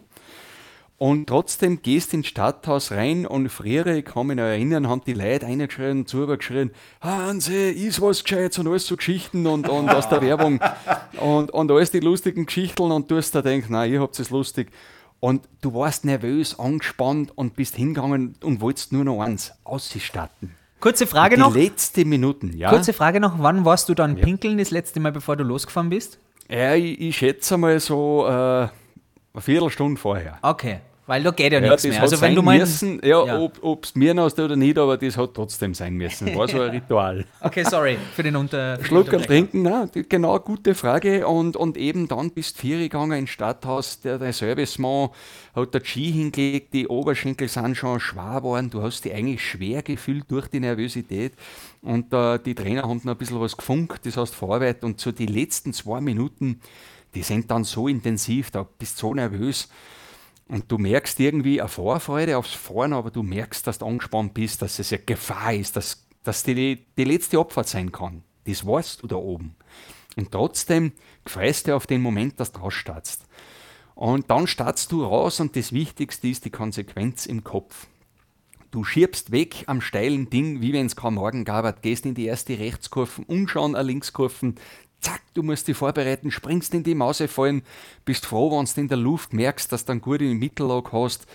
Und trotzdem gehst ins Stadthaus rein und früher, ich kann mich noch erinnern, haben die Leute reingeschrien, zugeschrien, Hanse, ist was Gescheites und alles so Geschichten und, und aus der Werbung und, und alles die lustigen Geschichten und du hast da gedacht, nein, ihr habt es lustig. Und du warst nervös, angespannt und bist hingegangen und wolltest nur noch eins, ausstatten. Kurze Frage Die noch. letzte Minuten, ja. Kurze Frage noch. Wann warst du dann pinkeln das letzte Mal, bevor du losgefahren bist? ja ich, ich schätze mal so äh, eine Viertelstunde vorher. Okay. Weil da geht ja, Ja, nichts mehr. Also wenn du meinst. müssen, ja, Ja. ob es mir hast oder nicht, aber das hat trotzdem sein müssen. War so ein <laughs> Ritual. Okay, sorry für den Unter. Schluckerl Unterbrecher. trinken, die- genau, gute Frage. Und, und eben dann bist du vier gegangen ins Stadthaus, der, der Servicemann hat der Ski hingelegt, die Oberschenkel sind schon schwer geworden, du hast dich eigentlich schwer gefühlt durch die Nervosität. Und äh, die Trainer haben noch ein bisschen was gefunkt, das heißt Vorarbeit. Und so die letzten zwei Minuten, die sind dann so intensiv, da bist du so nervös. Und du merkst irgendwie eine Vorfreude aufs Fahren, aber du merkst, dass du angespannt bist, dass es eine Gefahr ist, dass, dass die, die letzte Abfahrt sein kann. Das weißt du da oben. Und trotzdem freust du auf den Moment, dass du rausstartst. Und dann startst du raus und das Wichtigste ist die Konsequenz im Kopf. Du schiebst weg am steilen Ding, wie wenn es kein Morgen gab, gehst in die erste Rechtskurven und schon eine Linkskurven. Zack, du musst dich vorbereiten, springst in die Mausefallen, bist froh, wenn du in der Luft merkst, dass du dann gut in die Mittellage hast,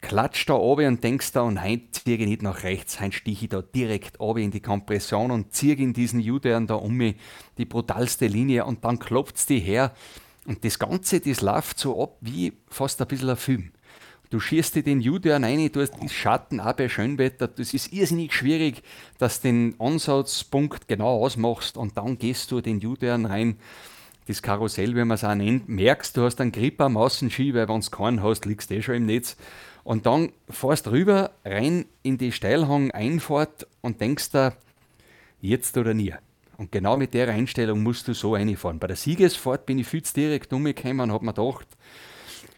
klatscht da oben und denkst da, und heute ziehe ich nicht nach rechts, heute stiche ich da direkt oben in die Kompression und ziehe in diesen U-Turn da um mich, die brutalste Linie und dann klopft's die her. Und das Ganze, das läuft so ab wie fast ein bisschen ein Film. Du schießt dir den U-Turn rein, du hast Schatten auch bei Schönwetter. Das ist irrsinnig schwierig, dass du den Ansatzpunkt genau ausmachst und dann gehst du den U-Turn rein. Das Karussell, wie man es auch nennt, merkst, du hast einen Grip am Außenski, weil wenn du keinen hast, liegst du eh schon im Netz. Und dann fährst rüber, rein in die Steilhang-Einfahrt und denkst da, jetzt oder nie. Und genau mit der Einstellung musst du so reinfahren. Bei der Siegesfahrt bin ich viel zu direkt umgekommen und habe mir gedacht,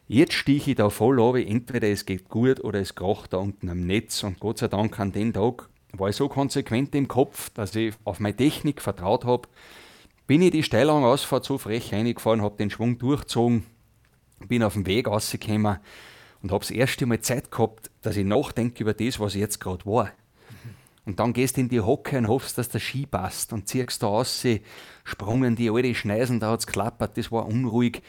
Jetzt stiche ich da voll runter, entweder es geht gut oder es kracht da unten am Netz. Und Gott sei Dank an dem Tag war ich so konsequent im Kopf, dass ich auf meine Technik vertraut habe. Bin ich die Steilhang-Ausfahrt so frech reingefahren, habe den Schwung durchgezogen, bin auf dem Weg rausgekommen und habe das erste Mal Zeit gehabt, dass ich nachdenke über das, was jetzt gerade war. Und dann gehst du in die Hocke und hoffst, dass der Ski passt und ziehst da raus, sprungen die alte Schneisen, da hat es klappert, das war unruhig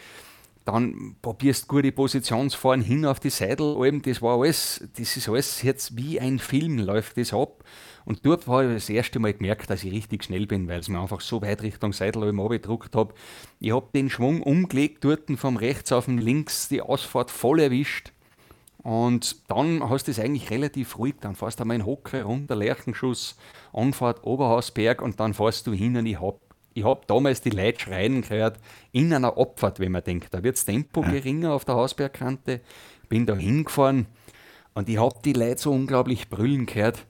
dann probierst gute Positionsfahren hin auf die Seidel, das war alles, das ist alles jetzt wie ein Film, läuft das ab. Und dort habe ich das erste Mal gemerkt, dass ich richtig schnell bin, weil es mir einfach so weit Richtung Seidel abgedruckt habe. Ich habe den Schwung umgelegt, dort vom rechts auf den links, die Ausfahrt voll erwischt. Und dann hast du es eigentlich relativ ruhig. Dann fährst du einmal in Hocke runter, Lerchenschuss, Anfahrt Oberhausberg und dann fährst du hin und ich hab ich habe damals die Leute schreien gehört, in einer Abfahrt, wenn man denkt, da wird das Tempo geringer auf der Hausbergkante. Bin da hingefahren und ich habe die Leute so unglaublich brüllen gehört.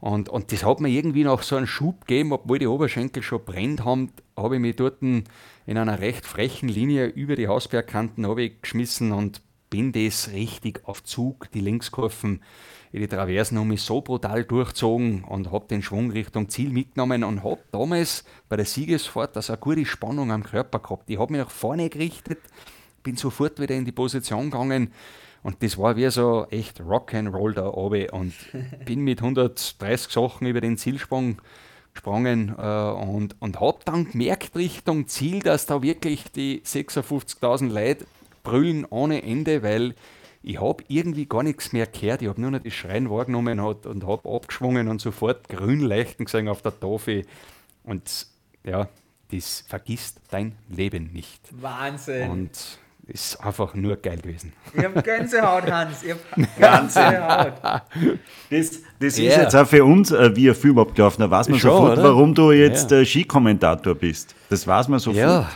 Und, und das hat mir irgendwie noch so einen Schub gegeben, obwohl die Oberschenkel schon brennt haben, habe ich mich dort in einer recht frechen Linie über die Hausbergkanten geschmissen und bin das richtig auf Zug, die Linkskurven die Traversen um mich so brutal durchzogen und habe den Schwung Richtung Ziel mitgenommen und habe damals bei der Siegesfahrt also eine gute Spannung am Körper gehabt. Ich habe mich nach vorne gerichtet, bin sofort wieder in die Position gegangen und das war wie so echt Rock'n'Roll da oben und <laughs> bin mit 130 Sachen über den Zielsprung gesprungen äh, und, und habe dann gemerkt Richtung Ziel, dass da wirklich die 56.000 Leute brüllen ohne Ende, weil ich habe irgendwie gar nichts mehr gehört. Ich habe nur noch das Schreien wahrgenommen und, und habe abgeschwungen und sofort grün leuchten gesehen auf der Tafel. Und ja, das vergisst dein Leben nicht. Wahnsinn. Und ist einfach nur geil gewesen. Ich habe Gänsehaut, Hans. Ich habe <laughs> Gänsehaut. Das, das yeah. ist jetzt auch für uns äh, wie ein Film abgelaufen. Da weiß man Schon, sofort, oder? warum du jetzt ja. Skikommentator bist. Das weiß man sofort. Ja,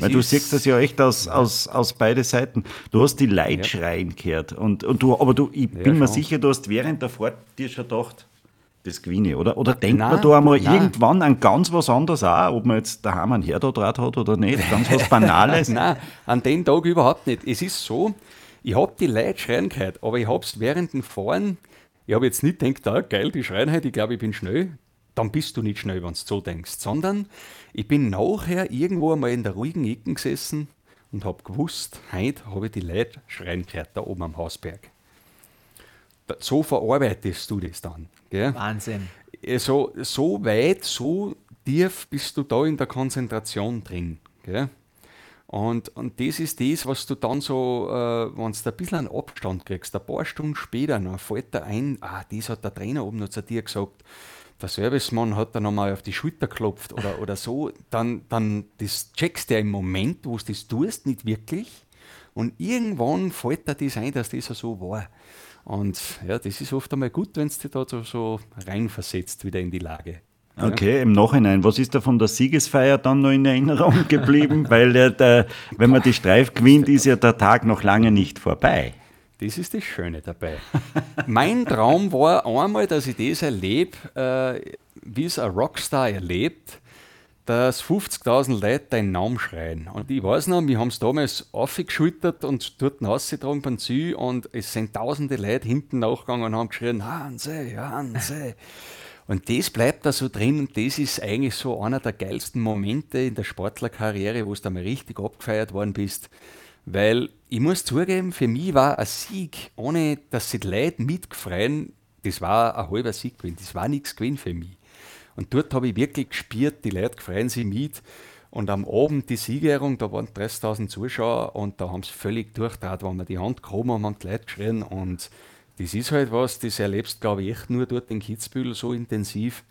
Weil du siehst das ja echt aus, aus, aus beide Seiten. Du hast die Leute ja. schreien gehört. Und, und du, aber du, ich bin mir sicher, du hast während der Fahrt dir schon gedacht, das gewinne, oder? Oder denkt nein, man da einmal nein. irgendwann an ganz was anderes auch, ob man jetzt daheim einen Herddraht hat oder nicht? Ganz was <laughs> Banales? nein, an dem Tag überhaupt nicht. Es ist so, ich habe die Leute schreien gehört, aber ich habe es während dem Fahren, ich habe jetzt nicht gedacht, ah, geil, die schreien halt, ich glaube, ich bin schnell. Dann bist du nicht schnell, wenn du so denkst, sondern ich bin nachher irgendwo einmal in der ruhigen Ecke gesessen und habe gewusst, heute habe ich die Leute schreien gehört, da oben am Hausberg so verarbeitest du das dann. Gell? Wahnsinn. So, so weit, so tief bist du da in der Konzentration drin. Gell? Und, und das ist das, was du dann so, äh, wenn du ein bisschen einen Abstand kriegst, ein paar Stunden später, dann fällt dir ein, ah, das hat der Trainer oben noch zu dir gesagt, der Servicemann hat da nochmal auf die Schulter geklopft oder, oder so, dann, dann das checkst du ja im Moment, wo du das tust, nicht wirklich. Und irgendwann fällt dir das ein, dass das so war. Und ja, das ist oft einmal gut, wenn es dich da so, so reinversetzt wieder in die Lage. Okay, im Nachhinein, was ist da von der Siegesfeier dann noch in Erinnerung <laughs> geblieben? Weil der, wenn man die Streif gewinnt, ist ja der Tag noch lange nicht vorbei. Das ist das Schöne dabei. mein Traum war einmal, dass ich das erlebe, äh, wie es ein Rockstar erlebt, dass 50.000 Leute deinen Namen schreien. Und ich weiß noch, wir haben es damals aufgeschüttet und dort rausgetragen beim Ziel und es sind tausende Leute hinten nachgegangen und haben geschrien, Hanse, Hanse. <laughs> Und das bleibt da so drin und das ist eigentlich so einer der geilsten Momente in der Sportlerkarriere, wo du einmal richtig abgefeiert worden bist. Weil ich muss zugeben, für mich war ein Sieg, ohne dass sie die Leute mitgefreien, das war ein halber Sieg gewesen. Das war nichts gewesen für mich. Und dort habe ich wirklich gespürt, die Leute freuen sich mit. Und am Abend die Siegerehrung, da waren 30.000 Zuschauer und da haben sie völlig durchdreht, wenn wir die Hand gehoben haben, haben die Leute geschrien. Und das ist halt was, das erlebst, glaube ich, echt nur dort in Kitzbühel so intensiv.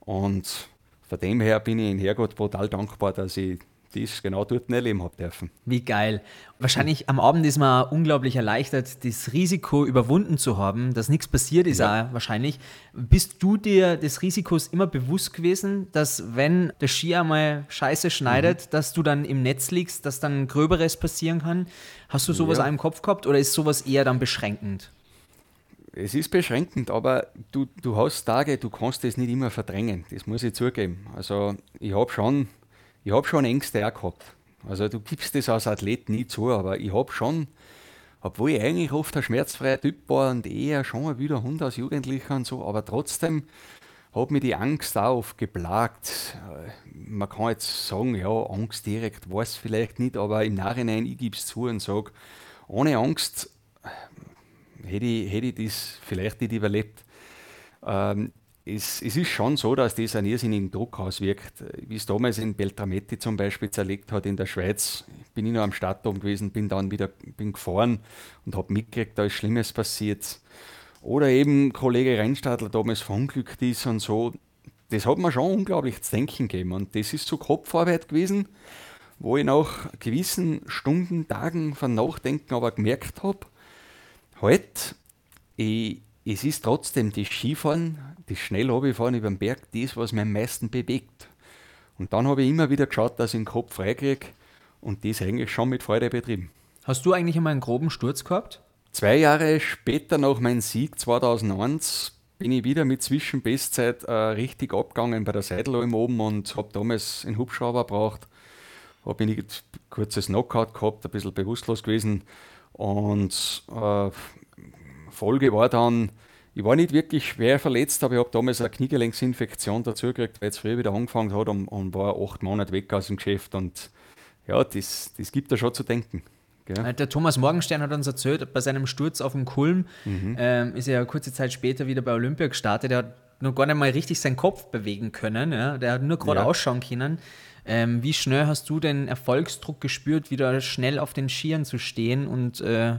Und von dem her bin ich in Herrgott brutal dankbar, dass ich das genau dort erleben habe dürfen. Wie geil. Wahrscheinlich am Abend ist man unglaublich erleichtert, das Risiko überwunden zu haben, dass nichts passiert ist ja. auch wahrscheinlich. Bist du dir des Risikos immer bewusst gewesen, dass wenn der Ski einmal scheiße schneidet, mhm. dass du dann im Netz liegst, dass dann Gröberes passieren kann? Hast du sowas ja. auch im Kopf gehabt oder ist sowas eher dann beschränkend? Es ist beschränkend, aber du, du hast Tage, du kannst das nicht immer verdrängen. Das muss ich zugeben. Also ich habe schon ich habe schon Ängste auch gehabt. Also du gibst das als Athlet nie zu, aber ich habe schon, obwohl ich eigentlich oft ein schmerzfreier Typ war und eher schon wieder Hund als Jugendlicher und so, aber trotzdem hat mich die Angst auch oft geplagt. Man kann jetzt sagen, ja, Angst direkt weiß vielleicht nicht, aber im Nachhinein, ich gebe es zu und sage, ohne Angst hätte ich, hätte ich das vielleicht nicht überlebt. Ähm, es, es, ist schon so, dass das einen irrsinnigen Druck auswirkt. Wie es damals in Beltrametti zum Beispiel zerlegt hat in der Schweiz, bin ich noch am oben gewesen, bin dann wieder bin gefahren und habe mitgekriegt, da ist Schlimmes passiert. Oder eben Kollege Rennstadler damals verunglückt ist und so. Das hat mir schon unglaublich zu denken gegeben. Und das ist so Kopfarbeit gewesen, wo ich nach gewissen Stunden, Tagen von Nachdenken aber gemerkt habe, halt, ich, es ist trotzdem das Skifahren, das Schnellhobbyfahren über den Berg, das, was mich am meisten bewegt. Und dann habe ich immer wieder geschaut, dass ich den Kopf freikriege und das eigentlich schon mit Freude betrieben. Hast du eigentlich einmal einen groben Sturz gehabt? Zwei Jahre später, nach meinem Sieg 2001, bin ich wieder mit Zwischenbestzeit äh, richtig abgegangen bei der Seidelalm oben und habe damals einen Hubschrauber gebraucht. Habe ein kurzes Knockout gehabt, ein bisschen bewusstlos gewesen und äh, Folge war dann, ich war nicht wirklich schwer verletzt, aber ich habe damals eine Kniegelenksinfektion dazu gekriegt, weil es früher wieder angefangen hat und, und, war acht Monate weg aus dem Geschäft. Und ja, das, das gibt da schon zu denken. Gell? Äh, der Thomas Morgenstern hat uns erzählt, bei seinem Sturz auf dem Kulm mhm. ähm, ist er ja kurze Zeit später wieder bei Olympia gestartet. Er hat noch gar nicht mal richtig seinen Kopf bewegen können. Ja? Der hat nur gerade ja. ausschauen können. Ähm, wie schnell hast du den Erfolgsdruck gespürt, wieder schnell auf den Skiern zu stehen und äh,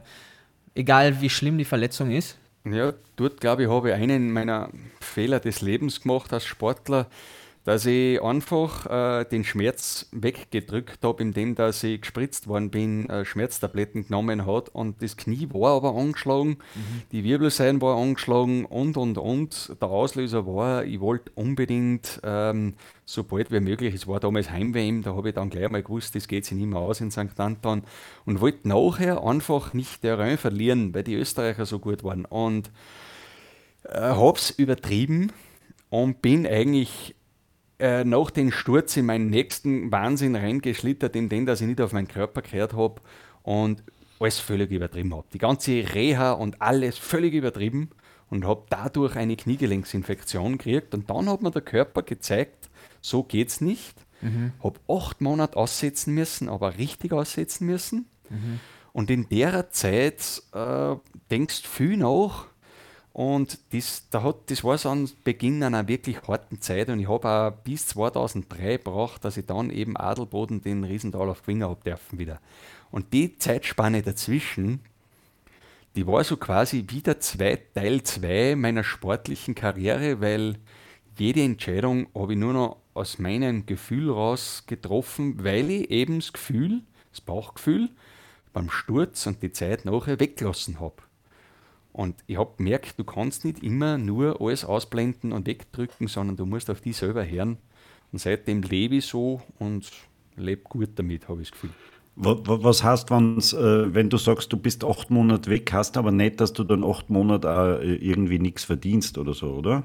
egal wie schlimm die Verletzung ist? Ja, dort glaube ich, habe ich einen meiner Fehler des Lebens gemacht als Sportler dass ich einfach äh, den Schmerz weggedrückt habe, indem dass ich gespritzt worden bin, äh, Schmerztabletten genommen hat und das Knie war aber angeschlagen, mhm. die Wirbelsäule war angeschlagen und und und. Der Auslöser war, ich wollte unbedingt ähm, so bald wie möglich, es war damals Heimweh, da habe ich dann gleich mal gewusst, das geht sich nicht mehr aus in St. Anton und wollte nachher einfach nicht der Rein verlieren, weil die Österreicher so gut waren und äh, habe es übertrieben und bin eigentlich äh, nach dem Sturz in meinen nächsten Wahnsinn reingeschlittert, in den, dass ich nicht auf meinen Körper gehört habe und alles völlig übertrieben habe. Die ganze Reha und alles völlig übertrieben und habe dadurch eine Kniegelenksinfektion gekriegt. Und dann hat mir der Körper gezeigt, so geht's nicht. Mhm. Habe acht Monate aussetzen müssen, aber richtig aussetzen müssen. Mhm. Und in der Zeit äh, denkst du viel nach und das, da hat, das war so ein Beginn einer wirklich harten Zeit und ich habe auch bis 2003 gebraucht, dass ich dann eben Adelboden den Riesental auf Gewinger habe dürfen wieder. Und die Zeitspanne dazwischen, die war so quasi wieder zwei, Teil 2 meiner sportlichen Karriere, weil jede Entscheidung habe ich nur noch aus meinem Gefühl raus getroffen, weil ich eben das Gefühl, das Bauchgefühl beim Sturz und die Zeit nachher weggelassen habe. Und ich habe gemerkt, du kannst nicht immer nur alles ausblenden und wegdrücken, sondern du musst auf die selber hören. Und seitdem lebe ich so und lebe gut damit, habe ich das Gefühl. Was heißt, äh, wenn du sagst, du bist acht Monate weg, hast aber nicht, dass du dann acht Monate auch äh, irgendwie nichts verdienst oder so, oder?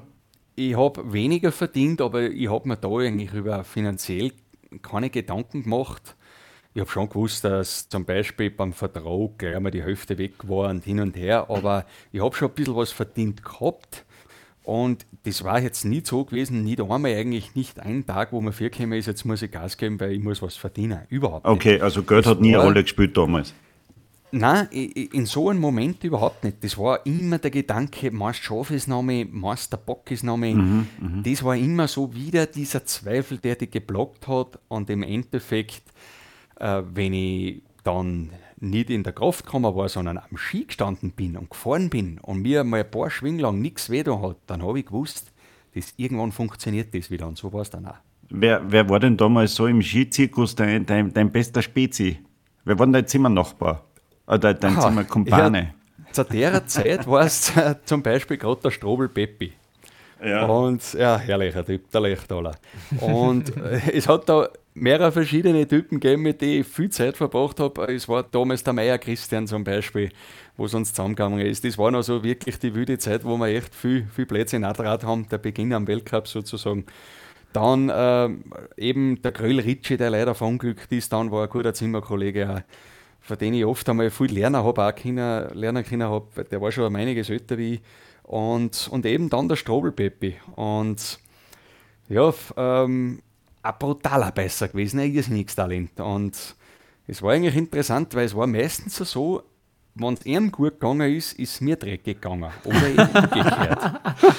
Ich habe weniger verdient, aber ich habe mir da eigentlich über finanziell keine Gedanken gemacht ich habe schon gewusst, dass zum Beispiel beim Vertrag gleich einmal die Hälfte weg war und hin und her, aber ich habe schon ein bisschen was verdient gehabt. Und das war jetzt nie so gewesen, nicht einmal eigentlich nicht ein Tag, wo man vorgekommen ist, jetzt muss ich Gas geben, weil ich muss was verdienen. Überhaupt nicht. Okay, also Geld das hat nie eine Rolle gespielt damals. Nein, in so einem Moment überhaupt nicht. Das war immer der Gedanke, meist Schaf ist Name, meist der Bock ist Name. Mhm, mhm, das war immer so wieder dieser Zweifel, der dich geblockt hat. Und im Endeffekt äh, wenn ich dann nicht in der Kraftkammer war, sondern am Ski gestanden bin und gefahren bin und mir mal ein paar Schwingen lang nichts weh hat, dann habe ich gewusst, dass irgendwann funktioniert das wieder und so war es dann auch. Wer, wer war denn damals so im Skizirkus dein, dein, dein bester Spezi? Wer war denn dein Zimmernachbar? Oder dein Aha, Zimmerkumpane? Ja, zu der Zeit <laughs> war es zum Beispiel gerade der Strobel Peppi. Ja. Und ja, herrlicher Typ, der Lechtaler. Und äh, es hat da mehrere verschiedene Typen gegeben, mit denen ich viel Zeit verbracht habe. Es war damals der Meier Christian zum Beispiel, wo es uns zusammengegangen ist. Das war noch so wirklich die wilde Zeit, wo wir echt viel, viel Plätze in Adrat haben, der Beginn am Weltcup sozusagen. Dann äh, eben der Gröll Ritschi, der leider verunglückt ist, dann war ein guter Zimmerkollege, auch, von dem ich oft einmal viel lernen habe, auch können, lernen können habe. Der war schon einiges älter wie ich. Und, und eben dann der Strobel-Peppi. Und ja, ähm, ein brutaler Besser gewesen, ein irrsinniges Talent. Und es war eigentlich interessant, weil es war meistens so, wenn es ihm gut gegangen ist, ist mir dreckig gegangen. Oder umgekehrt.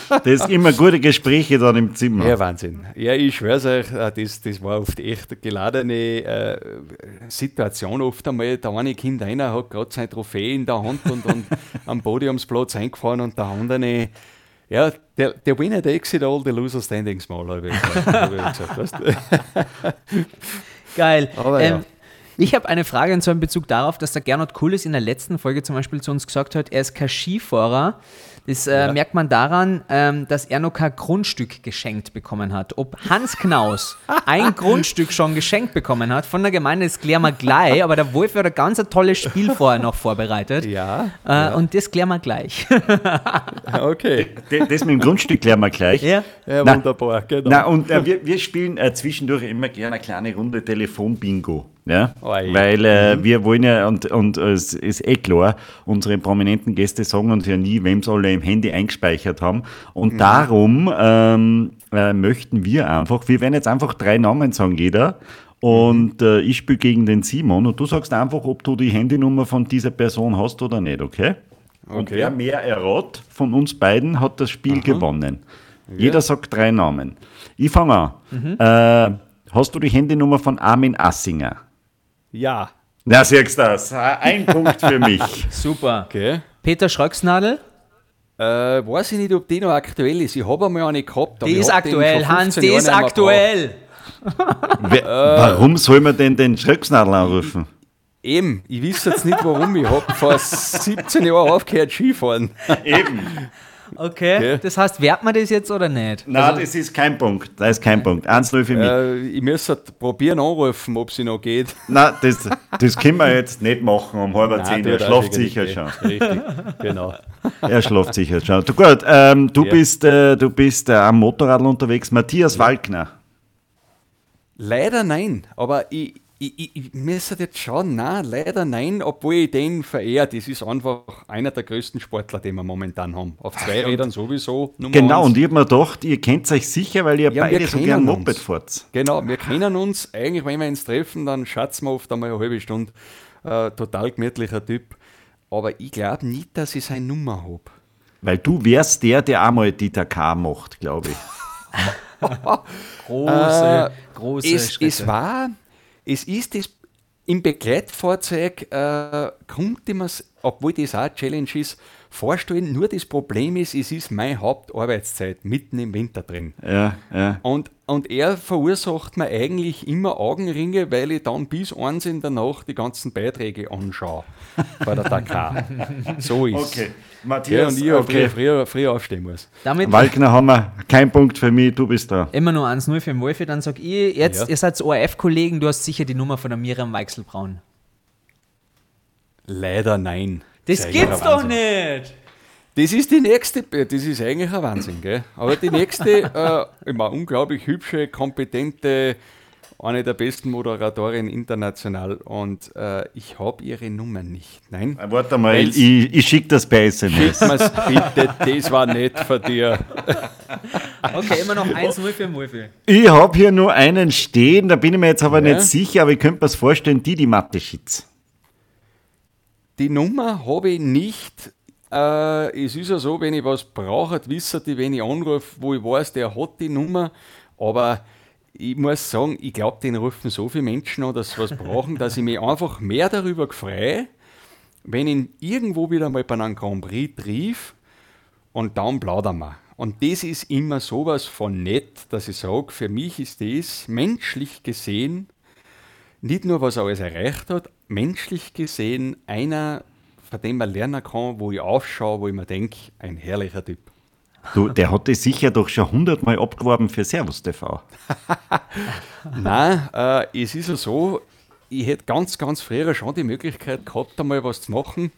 <laughs> Das sind immer gute Gespräche dann im Zimmer. Ja, Wahnsinn. Ja, ich schwöre euch, äh, das, das war oft echt eine geladene äh, Situation. Oft einmal, der eine Kind einer hat gerade seine Trophäe in der Hand und, und am Podiumsplatz eingefahren und der andere ja, der, der Winner takes it all, the loser standing small, habe ich gesagt. <laughs> <laughs> Geil. Aber ähm, ja. Ich habe eine Frage und zwar in Bezug darauf, dass der Gernot Kulis in der letzten Folge zum Beispiel zu uns gesagt hat, er ist kein Skifahrer. Das äh, ja. merkt man daran, ähm, dass er noch kein Grundstück geschenkt bekommen hat. Ob Hans Knaus ein <laughs> Grundstück schon geschenkt bekommen hat von der Gemeinde, das klären wir gleich, aber der Wolf hat ein ganz tolles Spiel vorher noch vorbereitet. Ja. Äh, ja. Und das klären wir gleich. okay. Das mit dem Grundstück klären wir gleich. Ja, ja wunderbar. Genau. Na, und äh, wir, wir spielen äh, zwischendurch immer gerne eine kleine Runde Telefon-Bingo. Ja? Oi. Weil äh, mhm. wir wollen ja, und, und äh, es ist eh klar, unsere prominenten Gäste sagen uns ja nie, wem soll er im Handy eingespeichert haben. Und darum ähm, äh, möchten wir einfach, wir werden jetzt einfach drei Namen sagen, jeder. Und äh, ich spiele gegen den Simon und du sagst einfach, ob du die Handynummer von dieser Person hast oder nicht, okay? Und Okay. wer mehr errät von uns beiden, hat das Spiel gewonnen. Jeder sagt drei Namen. Ich fange an. Äh, hast du die Handynummer von Armin Assinger? Ja. Na, siehst du das. Ein Punkt für mich. <laughs> Super. Okay. Peter Schröcksnadel, Äh, weiß ich nicht, ob die noch aktuell ist. Ich habe einmal eine gehabt. die ich ist aktuell. Hans, 15 die Jahren ist aktuell. <laughs> Wer, warum soll man denn den Schröcksnadel anrufen? Eben, ich weiß jetzt nicht warum. Ich habe vor <laughs> 17 Jahren aufgehört Skifahren. Eben. Okay. Okay. Das heißt, wert man das jetzt oder nicht? Nein, das ist kein Punkt. Das ist kein Punkt. 1-0 für mich. Äh, ich muss halt probieren anrufen, ob sie noch geht. Nein, das, das können wir jetzt nicht machen um halb zehn. Er schläft sicher nicht, schon. Richtig, genau. <laughs> Er schläft sicher schon. Du, gut, ähm, du Ja. bist, äh, du bist äh, am Motorrad unterwegs. Matthias Walkner. Leider nein, aber ich, ich, ich, ich müsste jetzt schauen, nein, leider nein, obwohl ich den verehre. Das ist einfach einer der größten Sportler, den wir momentan haben. Auf zwei Rädern sowieso. Nummer Genau, eins. und ich habe mir gedacht, ihr kennt euch sicher, weil ihr Ja, beide so kennen gern uns. Moped fahrt. Genau, wir kennen uns. Eigentlich, wenn wir uns treffen, dann schätzen wir oft einmal eine halbe Stunde. Äh, total gemütlicher Typ. Aber ich glaube nicht, dass ich seine Nummer habe. Weil du wärst der, der einmal Dieter K. macht, glaube ich. <laughs> Große, große Es, Schritte. es war, es ist das im Begleitfahrzeug, äh, konnte man es, obwohl das auch eine Challenge ist, vorstellen. Nur das Problem ist, es ist meine Hauptarbeitszeit mitten im Winter drin. Ja, ja. Und, und er verursacht mir eigentlich immer Augenringe, weil ich dann bis eins in der Nacht die ganzen Beiträge anschaue bei der Dakar. So <laughs> ist Okay, Ja, Matthias, und ich okay. früher, früher aufstehen muss. Damit Walkner haben wir kein Punkt für mich, du bist da. immer nur 1-0 für den Wolfi. Dann sag ich, jetzt, Ja. ihr seid ORF-Kollegen, du hast sicher die Nummer von der Miriam Weichselbraun. Leider nein. Das eigentlich gibt's doch nicht! Das ist die nächste, das ist eigentlich ein Wahnsinn, gell? Aber die nächste, <laughs> äh, immer unglaublich hübsche, kompetente, eine der besten Moderatorinnen international und äh, ich habe ihre Nummer nicht. Nein. Warte mal, Weil's- ich, ich schicke das bei SMS. Schick bitte, das war nett von dir. <laughs> Okay, immer noch 1-0 für Wolfi. Ich habe hier nur einen stehen, da bin ich mir jetzt aber Ja. nicht sicher, aber ich könnte mir das vorstellen, die, die Mathe-Schitz. Die Nummer habe ich nicht. Äh, es ist ja so, wenn ich was brauche, wissen die, wenn ich anrufe, wo ich weiß, der hat die Nummer. Aber ich muss sagen, ich glaube, den rufen so viele Menschen an, dass sie was brauchen, <laughs> dass ich mich einfach mehr darüber freue, wenn ich ihn irgendwo wieder mal bei einem Grand Prix triff und dann plaudern wir. Und das ist immer sowas von nett, dass ich sage, für mich ist das menschlich gesehen nicht nur, was er alles erreicht hat, menschlich gesehen einer, von dem man lernen kann, wo ich aufschaue, wo ich mir denke, ein herrlicher Typ. Du, der hat das sicher doch schon hundertmal abgeworben für Servus TV. <laughs> Nein, äh, es ist ja so, ich hätte ganz, ganz früher schon die Möglichkeit gehabt, einmal was zu machen.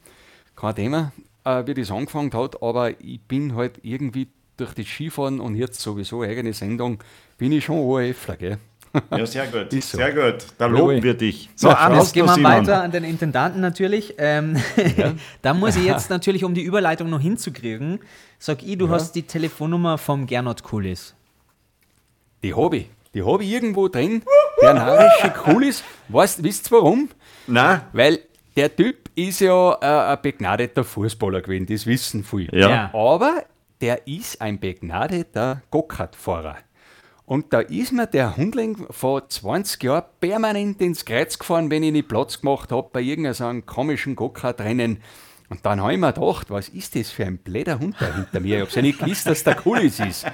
Kein Thema, äh, wie das angefangen hat, aber ich bin halt irgendwie durch das Skifahren und jetzt sowieso eigene Sendung, bin ich schon ORFler, gell? Ja, sehr gut. <laughs> So. Sehr gut. Da Lobe. loben wir dich. So, Ja, Jetzt gehen wir Simon. weiter an den Intendanten natürlich. Ähm, <laughs> da muss ich <laughs> jetzt natürlich, um die Überleitung noch hinzukriegen, sag ich, du hast die Telefonnummer vom Gernot Kulis. Die habe ich. Die habe ich irgendwo drin. Der narische Kulis. Weißt, wisst ihr warum? Nein? Weil der Typ ist ja äh, ein begnadeter Fußballer gewesen, das wissen viele. Ja. Ja. Aber der ist ein begnadeter Go-Kart-Fahrer. Und da ist mir der Hundling vor 20 Jahren permanent ins Kreuz gefahren, wenn ich nicht Platz gemacht habe bei irgendeinem komischen Go-Kart-Rennen. Und dann habe ich mir gedacht, was ist das für ein bläder Hund da hinter mir? Ich habe ja nicht gewusst, dass der Kulis ist.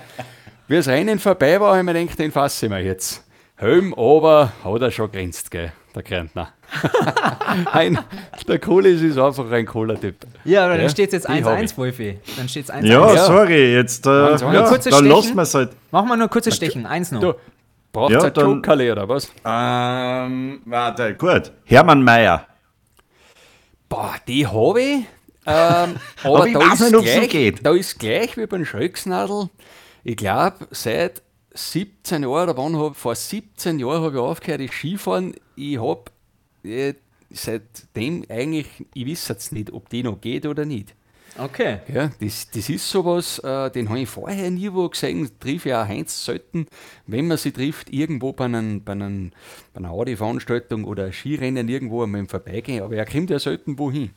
Wie das Rennen vorbei war, habe ich mir gedacht, den fasse ich mir jetzt. Helm aber hat er schon grinst, gell, der Kärntner. <laughs> ein, der Kulis ist einfach ein cooler Typ. Ja, aber dann Ja, steht es jetzt die hab 1-1, ich. Wolfi. Dann steht es 1-1. Ja, Ja. sorry, jetzt. Äh, ja. Kurzes dann lassen wir es halt. Machen wir nur kurzes Stechen. 1 noch. Du, braucht Ja, ja, ein dann- Jokerle oder was? Ähm, warte, gut. Hermann Mayer. Boah, die habe ich. Ähm, <laughs> aber Aber ich da, weiß ist nicht, gleich, geht. da ist gleich wie beim Schröcksnadel, ich glaube, seit 17 Jahren, oder wann hab, vor 17 Jahren habe ich aufgehört, das Skifahren. Ich habe äh, seitdem eigentlich, ich weiß jetzt nicht, ob die noch geht oder nicht. Okay. Ja, das, das ist sowas, äh, den habe ich vorher nie wo gesehen, treffe ich auch Heinz selten, wenn man sie trifft, irgendwo bei, einem, bei, einem, bei einer Audi-Veranstaltung oder Skirennen irgendwo einmal im Vorbeigehen, aber er kommt ja selten wohin.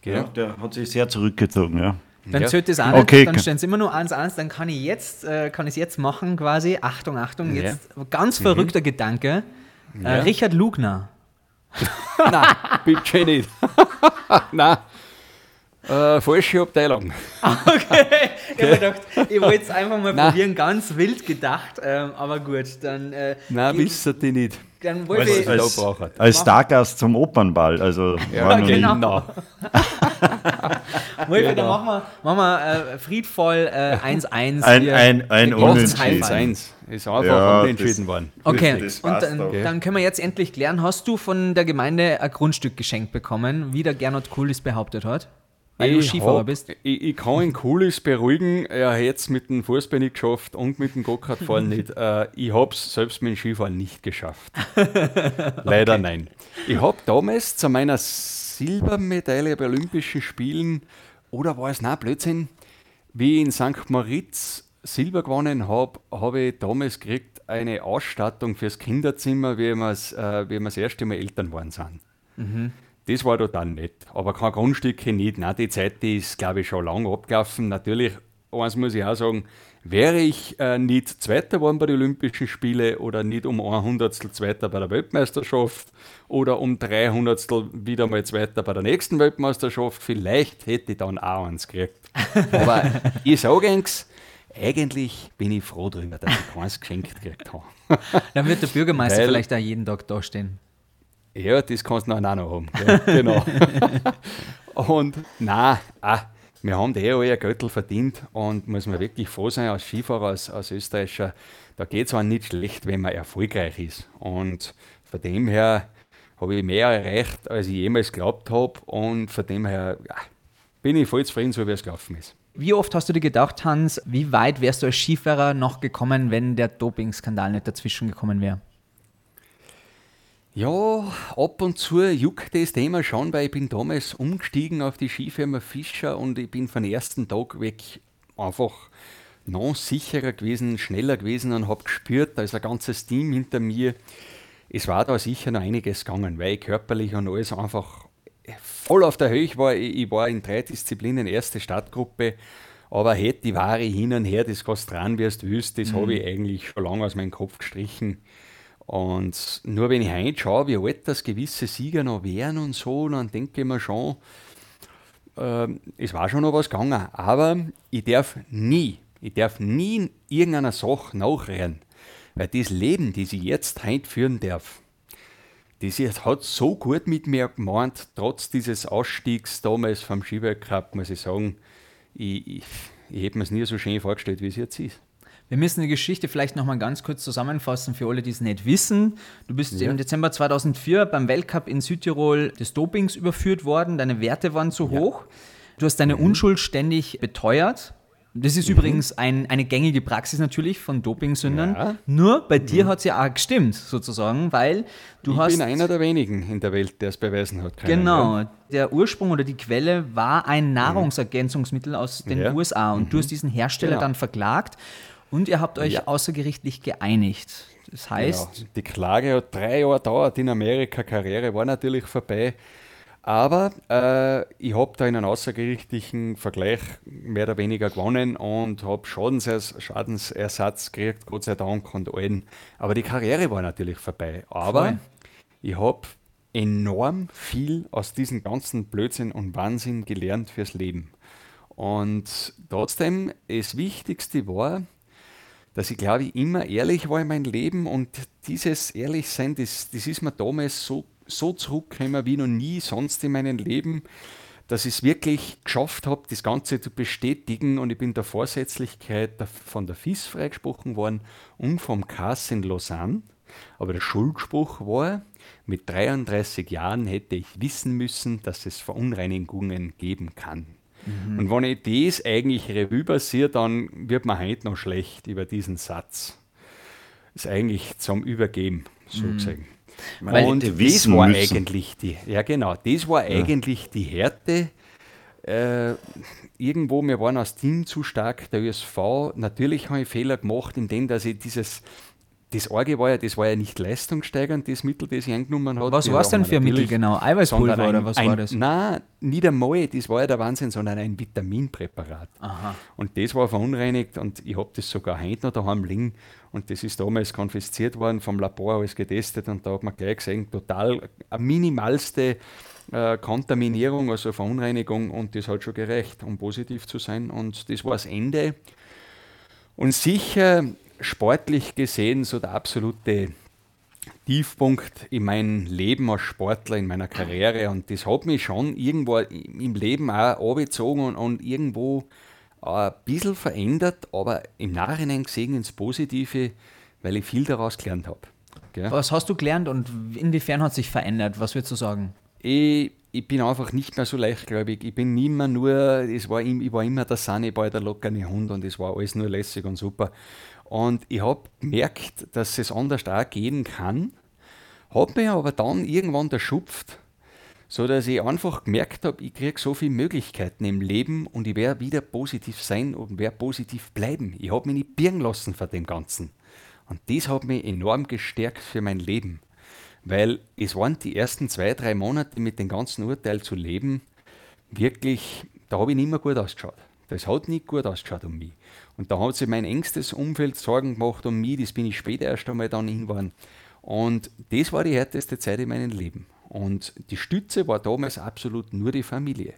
Gell? Ja, der hat sich sehr zurückgezogen, ja. Dann Ja. zählt das auch nicht, Okay, dann stehen es immer nur 1-1, dann kann ich jetzt, äh, kann ich es jetzt machen quasi. Achtung, Achtung, Ja. jetzt ganz verrückter Gedanke. Äh, Ja. Richard Lugner. <laughs> Nein, bitte nicht. <laughs> Nein. Äh, falsche Abteilung. <laughs> Okay, ich habe gedacht, ich wollte es einfach mal Nein. probieren, ganz wild gedacht, ähm, aber gut, dann, äh, Nein, geb- wissen die nicht. dann wollte ich, als- Als, Stargast zum Opernball, also noch genau. ich, dann Genau. machen wir, machen wir äh, friedvoll äh, 1-1. Ein- hier. ein- ein geben uns Unentschieden. High Five. 1 ist einfach Ja, unentschieden das- worden. Okay, Das und dann, dann können wir jetzt endlich klären, hast du von der Gemeinde ein Grundstück geschenkt bekommen, wie der Gernot Kulis behauptet hat? Weil du Ich Skifahrer hab- bist? Ich, ich kann ihn Cooles beruhigen, er hätte es mit dem Fußball nicht geschafft und mit dem Go-Kart-Fahren <laughs> nicht. Äh, ich habe es selbst mit dem Skifahren nicht geschafft. <laughs> Leider nein. Ich habe damals zu meiner Silbermedaille bei Olympischen Spielen, oder war es, nein, Blödsinn, wie ich in St. Moritz Silber gewonnen habe, habe ich damals gekriegt eine Ausstattung fürs Kinderzimmer, wie wir es äh, wie das erste Mal Eltern waren sind. Das war total nett. Aber kein Grundstücke nicht. Nein, die Zeit die ist, glaube ich, schon lange abgelaufen. Natürlich, eins muss ich auch sagen, wäre ich äh, nicht Zweiter geworden bei den Olympischen Spielen oder nicht um ein Hundertstel Zweiter bei der Weltmeisterschaft oder um drei Hundertstel wieder mal Zweiter bei der nächsten Weltmeisterschaft, vielleicht hätte ich dann auch eins gekriegt. <laughs> Aber ich sage eins, eigentlich bin ich froh darüber, dass ich keins geschenkt gekriegt habe. <laughs> Dann wird der Bürgermeister Weil- vielleicht auch jeden Tag da stehen. Ja, das kannst du dann auch noch haben. Ja, <laughs> genau. und nein, ah, wir haben eh ein Göttel verdient und muss man wirklich froh sein als Skifahrer, als, als Österreicher. Da geht es einem nicht schlecht, wenn man erfolgreich ist. Und von dem her habe ich mehr erreicht, als ich jemals geglaubt habe. Und von dem her ja, bin ich voll zufrieden, so wie es gelaufen ist. Wie oft hast du dir gedacht, Hans, wie weit wärst du als Skifahrer noch gekommen, wenn der Dopingskandal nicht dazwischen gekommen wäre? Ja, ab und zu juckt das Thema schon, weil ich bin damals umgestiegen auf die Skifirma Fischer und ich bin von ersten Tag weg einfach noch sicherer gewesen, schneller gewesen und habe gespürt, da ist ein ganzes Team hinter mir. Es war da sicher noch einiges gegangen, weil ich körperlich und alles einfach voll auf der Höhe war. Ich, war in drei Disziplinen erste Startgruppe, aber hätte die Ware hin und her, das kannst dran, wie du willst, das habe ich eigentlich schon lange aus meinem Kopf gestrichen. Und nur wenn ich heute schaue, wie alt das gewisse Sieger noch wären und so, dann denke ich mir schon, ähm, es war schon noch was gegangen. Aber ich darf nie, ich darf nie in irgendeiner Sache nachrennen. Weil das Leben, das ich jetzt heute führen darf, das hat so gut mit mir gemeint, trotz dieses Ausstiegs damals vom Skiweltcup, muss ich sagen, ich, ich, ich hätte mir es nie so schön vorgestellt, wie es jetzt ist. Wir müssen die Geschichte vielleicht nochmal ganz kurz zusammenfassen für alle, die es nicht wissen. Du bist Ja. im Dezember 2004 beim Weltcup in Südtirol des Dopings überführt worden. Deine Werte waren zu hoch. Du hast deine Unschuld ständig beteuert. Das ist übrigens ein, eine gängige Praxis natürlich von Dopingsündern. Ja. Nur bei dir hat es ja auch gestimmt, sozusagen, weil du ich hast. bin einer der wenigen in der Welt, der es beweisen hat. können, Genau. ja. Der Ursprung oder die Quelle war ein Nahrungsergänzungsmittel aus den Ja. USA und du hast diesen Hersteller Genau. dann verklagt und ihr habt euch Ja. außergerichtlich geeinigt. Das heißt, Genau. Die Klage hat drei Jahre gedauert in Amerika, Karriere war natürlich vorbei. Aber äh, ich habe da in einem außergerichtlichen Vergleich mehr oder weniger gewonnen und habe Schadensers Schadensersatz gekriegt, Gott sei Dank und allen. Aber die Karriere war natürlich vorbei. Aber Voll. ich habe enorm viel aus diesem ganzen Blödsinn und Wahnsinn gelernt fürs Leben. Und trotzdem, das Wichtigste war, dass ich glaube ich immer ehrlich war in meinem Leben und dieses Ehrlichsein, das, das ist mir damals so, so zurückgekommen wie noch nie sonst in meinem Leben, dass ich es wirklich geschafft habe, das Ganze zu bestätigen und ich bin der Vorsätzlichkeit von der FIS freigesprochen worden und vom KAS in Lausanne. Aber der Schuldspruch war, mit 33 Jahren hätte ich wissen müssen, dass es Verunreinigungen geben kann. Und wenn ich das eigentlich Revue passiere, dann wird mir heute noch schlecht über diesen Satz. Ist eigentlich zum Übergeben, sozusagen. Weil Und das war müssen. eigentlich die, ja genau, das war eigentlich die Härte äh, irgendwo, wir waren als Team zu stark, der ÖSV. Natürlich habe ich Fehler gemacht, indem dass ich dieses das Orge war ja, das war ja nicht leistungssteigernd, das Mittel, das ich eingenommen habe. Was war es denn für ein Mittel genau? Eiweißpulver oder was ein, war das? Nein, nicht einmal, das war ja der Wahnsinn, sondern ein Vitaminpräparat. Aha. Und das war verunreinigt und ich habe das sogar heute noch daheim liegen und das ist damals konfisziert worden, vom Labor alles getestet und da hat man gleich gesehen, total eine minimalste äh, Kontaminierung, also Verunreinigung und das hat schon gereicht, um positiv zu sein und das war das Ende. Und sicher sportlich gesehen so der absolute Tiefpunkt in meinem Leben als Sportler, in meiner Karriere. Und das hat mich schon irgendwo im Leben auch angezogen und, und irgendwo ein bisschen verändert, aber im Nachhinein gesehen ins Positive, weil ich viel daraus gelernt habe. Gell? Was hast du gelernt und inwiefern hat sich verändert? Was würdest du sagen? Ich, ich bin einfach nicht mehr so leichtgläubig. Ich bin nicht mehr nur, es war, ich war immer der Sunnyball, der lockere Hund und es war alles nur lässig und super. Und ich habe gemerkt, dass es anders auch gehen kann, habe mich aber dann irgendwann erschupft, so dass ich einfach gemerkt habe, ich kriege so viele Möglichkeiten im Leben und ich werde wieder positiv sein und werde positiv bleiben. Ich habe mich nicht birgen lassen von dem Ganzen. Und das hat mich enorm gestärkt für mein Leben. Weil es waren die ersten zwei, drei Monate mit dem ganzen Urteil zu leben, wirklich, da habe ich nicht mehr gut ausgeschaut. Das hat nicht gut ausgeschaut um mich. Und da hat sich mein engstes Umfeld Sorgen gemacht um mich, das bin ich später erst einmal dann hingefahren. Und das war die härteste Zeit in meinem Leben. Und die Stütze war damals absolut nur die Familie.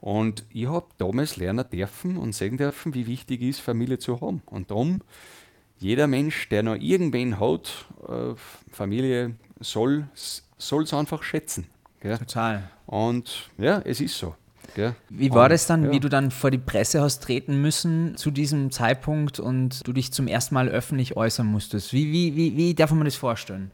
Und ich habe damals lernen dürfen und sehen dürfen, wie wichtig es ist, Familie zu haben. Und darum, jeder Mensch, der noch irgendwen hat, äh, Familie soll es einfach schätzen. Gell? Total. Und ja, es ist so. Gell? Wie war Und, das dann, ja. wie du dann vor die Presse hast treten müssen zu diesem Zeitpunkt und du dich zum ersten Mal öffentlich äußern musstest? Wie, wie, wie, wie darf man das vorstellen?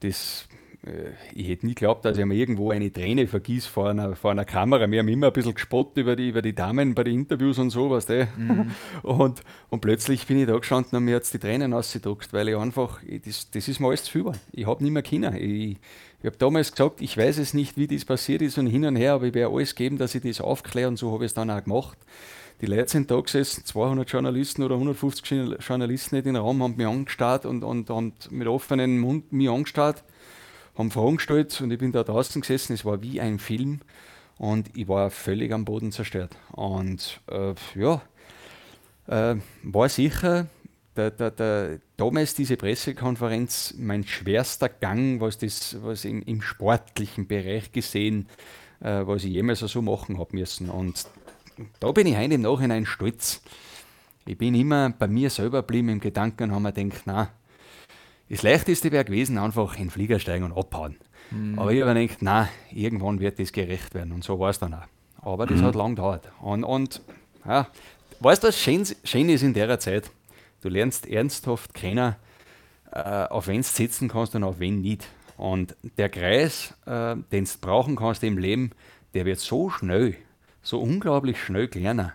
das, äh, ich hätte nie geglaubt, dass ich mir irgendwo eine Träne vergieß vor einer, vor einer Kamera. Wir haben immer ein bisschen gespottet über die, über die Damen bei den Interviews und so, weißt du. <laughs> Und, und plötzlich bin ich da gestanden und mir hat die Tränen ausgedruckt, weil ich einfach, das, das ist mir alles zu viel. Ich habe nicht mehr Kinder. Ich, ich habe damals gesagt, ich weiß es nicht, wie das passiert ist und hin und her, aber ich werde alles geben, dass ich das aufkläre und so habe ich es dann auch gemacht. Die Leute sind da gesessen, 200 Journalisten oder 150 Journalisten in den Raum, haben mich angestarrt und, und, und mit offenem Mund mich angestarrt, haben Fragen gestellt und ich bin da draußen gesessen. Es war wie ein Film und ich war völlig am Boden zerstört. Und äh, ja, äh, war sicher der, der, der, damals diese Pressekonferenz mein schwerster Gang, was, das, was im, im sportlichen Bereich gesehen, äh, was ich jemals so machen habe müssen. Und da bin ich heute im Nachhinein stolz. Ich bin immer bei mir selber geblieben im Gedanken und habe mir gedacht, na, das Leichteste wäre gewesen, einfach in den Flieger steigen und abhauen. Aber ich habe mir gedacht, na, irgendwann wird das gerecht werden. Und so war es dann auch. Aber das hat lang gedauert. Und, und ja, weißt du, was schön, schön ist in der Zeit? Du lernst ernsthaft kennen, äh, auf wen du sitzen kannst und auf wen nicht. Und der Kreis, äh, den du brauchen kannst im Leben, der wird so schnell, so unglaublich schnell kleiner.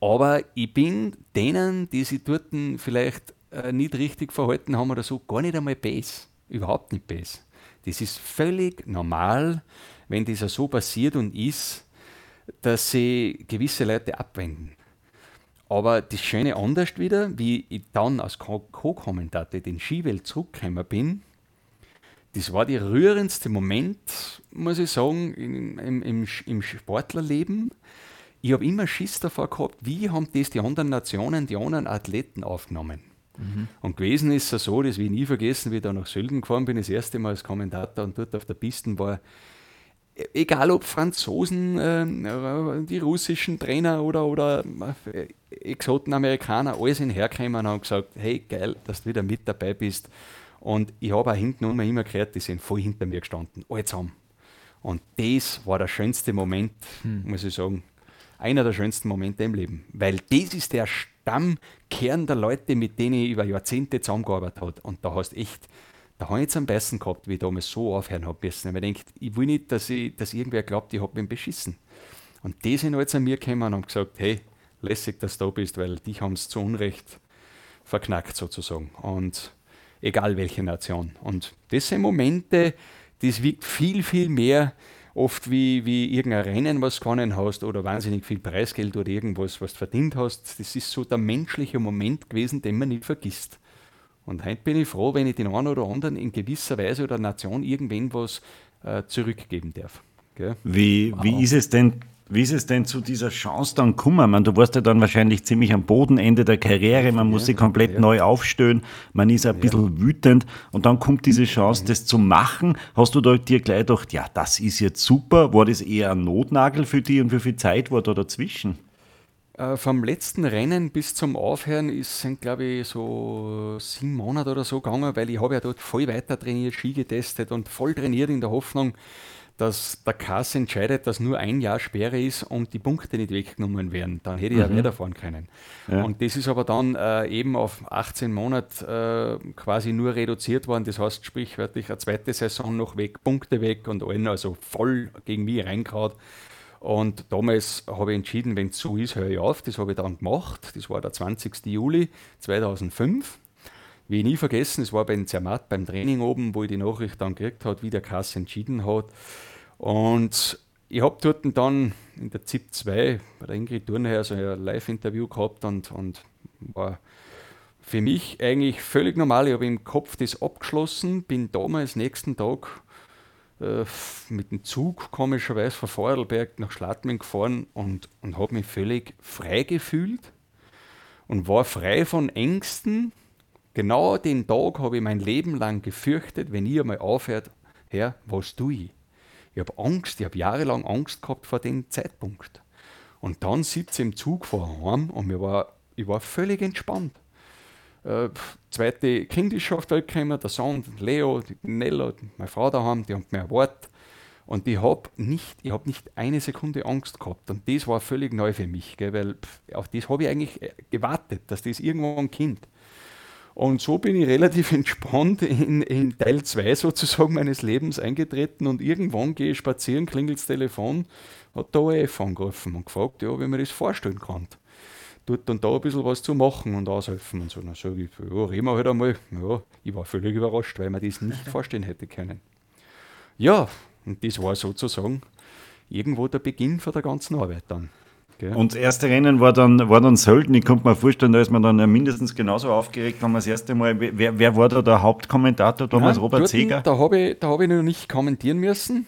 Aber ich bin denen, die sich dort vielleicht äh, nicht richtig verhalten haben oder so, gar nicht einmal bes. Überhaupt nicht bes. Das ist völlig normal, wenn das ja so passiert und ist, dass sie gewisse Leute abwenden. Aber das Schöne anders wieder, wie ich dann als Co- Co-Kommentator den Skiwelt zurückgekommen bin, das war der rührendste Moment, muss ich sagen, im, im, im, Sportlerleben. Ich habe immer Schiss davor gehabt, wie haben das die anderen Nationen, die anderen Athleten aufgenommen. Und gewesen ist es so, das will ich nie vergessen, wie ich da nach Sölden gefahren bin, das erste Mal als Kommentator und dort auf der Piste war, egal ob Franzosen, ähm, die russischen Trainer oder, oder äh, Exoten Amerikaner, alles in hergekommen und haben gesagt, hey geil, dass du wieder mit dabei bist. Und ich habe auch hinten immer, immer gehört, die sind voll hinter mir gestanden, alle zusammen. Und das war der schönste Moment, muss ich sagen. Einer der schönsten Momente im Leben. Weil das ist der Stammkern der Leute, mit denen ich über Jahrzehnte zusammengearbeitet habe. Und da hast echt, da habe ich jetzt am besten gehabt, wie ich damals so aufhören habe müssen. Weil ich denke, ich will nicht, dass, ich, dass irgendwer glaubt, ich habe ihn beschissen. Und die sind jetzt an mir gekommen und haben gesagt, hey, lässig, dass du da bist, weil dich haben es zu Unrecht verknackt sozusagen. Und egal welche Nation. Und das sind Momente, das wiegt viel, viel mehr. oft wie, wie irgendein Rennen, was du gewonnen hast oder wahnsinnig viel Preisgeld oder irgendwas, was du verdient hast. Das ist so der menschliche Moment gewesen, den man nicht vergisst. Und heute bin ich froh, wenn ich den einen oder anderen in gewisser Weise oder Nation irgendwen was äh, zurückgeben darf. Gell? Wie, wow. wie ist es denn wie ist es denn zu dieser Chance dann gekommen? Man, du warst ja dann wahrscheinlich ziemlich am Bodenende der Karriere, man muss ja, sich komplett ja. neu aufstellen, man ist ein bisschen wütend und dann kommt diese Chance, das zu machen. Hast du da dir gleich gedacht, ja, das ist jetzt super? War das eher ein Notnagel für dich und wie viel Zeit war da dazwischen? Äh, vom letzten Rennen bis zum Aufhören ist, sind, glaube ich, so sieben Monate oder so gegangen, weil ich habe ja dort voll weiter trainiert, Ski getestet und voll trainiert in der Hoffnung, dass der Kass entscheidet, dass nur ein Jahr Sperre ist und die Punkte nicht weggenommen werden. Dann hätte ich mhm. ja weiterfahren können. Ja. Und das ist aber dann äh, eben auf 18 Monate äh, quasi nur reduziert worden. Das heißt, sprichwörtlich eine zweite Saison noch weg, Punkte weg und allen also voll gegen mich reingehauen. Und damals habe ich entschieden, wenn es so ist, höre ich auf. Das habe ich dann gemacht. Das war der 20. Juli 2005. Wie ich nie vergessen, es war beim Zermatt beim Training oben, wo ich die Nachricht dann gekriegt habe, wie der Kass entschieden hat. Und ich habe dort dann in der ZIP 2 bei der Ingrid Thurnherr so ein Live-Interview gehabt und, und war für mich eigentlich völlig normal. Ich habe im Kopf das abgeschlossen, bin damals nächsten Tag äh, mit dem Zug komischerweise von Vorarlberg nach Schladming gefahren und, und habe mich völlig frei gefühlt und war frei von Ängsten, Genau den Tag habe ich mein Leben lang gefürchtet, wenn ihr mal aufhört, Herr, was tue ich? Ich habe Angst, ich habe jahrelang Angst gehabt vor dem Zeitpunkt. Und dann sitze ich im Zug vorheim und mir war, ich war völlig entspannt. Äh, zweite Kind ist schon auf der Welt gekommen, der Sohn, Leo, die Nella, meine Frau daheim, die haben mir erwartet. Und ich habe nicht, hab nicht eine Sekunde Angst gehabt. Und das war völlig neu für mich, gell, weil pff, auf das habe ich eigentlich äh, gewartet, dass das irgendwo ein Kind. Und so bin ich relativ <laughs> entspannt in, in Teil 2 sozusagen meines Lebens eingetreten und irgendwann gehe ich spazieren, klingelt das Telefon, hat der ORF angerufen und gefragt, ja, wie man das vorstellen kann. Dort und da ein bisschen was zu machen und aushelfen und so. Dann sage ich, ja, reden wir halt einmal. Ja, ich war völlig überrascht, weil man das nicht <laughs> vorstellen hätte können. Ja, und das war sozusagen irgendwo der Beginn von der ganzen Arbeit dann. Gell? Und das erste Rennen war dann, war dann Sölden. Ich konnte mir vorstellen, da ist man dann mindestens genauso aufgeregt, wenn man das erste Mal. Wer, wer war da der Hauptkommentator damals? Nein, Robert Seger? Da habe ich, hab ich noch nicht kommentieren müssen.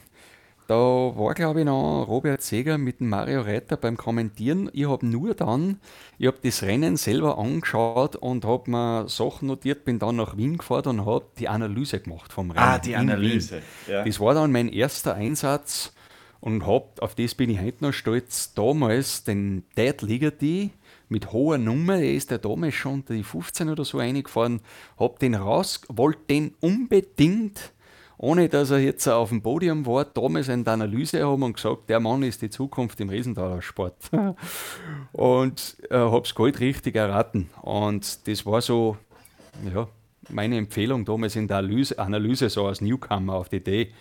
Da war, glaube ich, noch Robert Seger mit dem Mario Reiter beim Kommentieren. Ich habe nur dann, ich habe das Rennen selber angeschaut und habe mir Sachen notiert, bin dann nach Wien gefahren und habe die Analyse gemacht vom Rennen. Ah, die Analyse. Ja. Das war dann mein erster Einsatz und habe, auf das bin ich heute noch stolz, damals den Dad Ligeti mit hoher Nummer, der ist ja damals schon unter die 15 oder so eingefahren, habe den raus, wollte den unbedingt, ohne dass er jetzt auf dem Podium war, damals eine Analyse haben und gesagt, der Mann ist die Zukunft im Riesentalersport. <laughs> und äh, habe es Gold richtig erraten. Und das war so, ja, meine Empfehlung damals in der Analyse, Analyse so als Newcomer auf die Idee.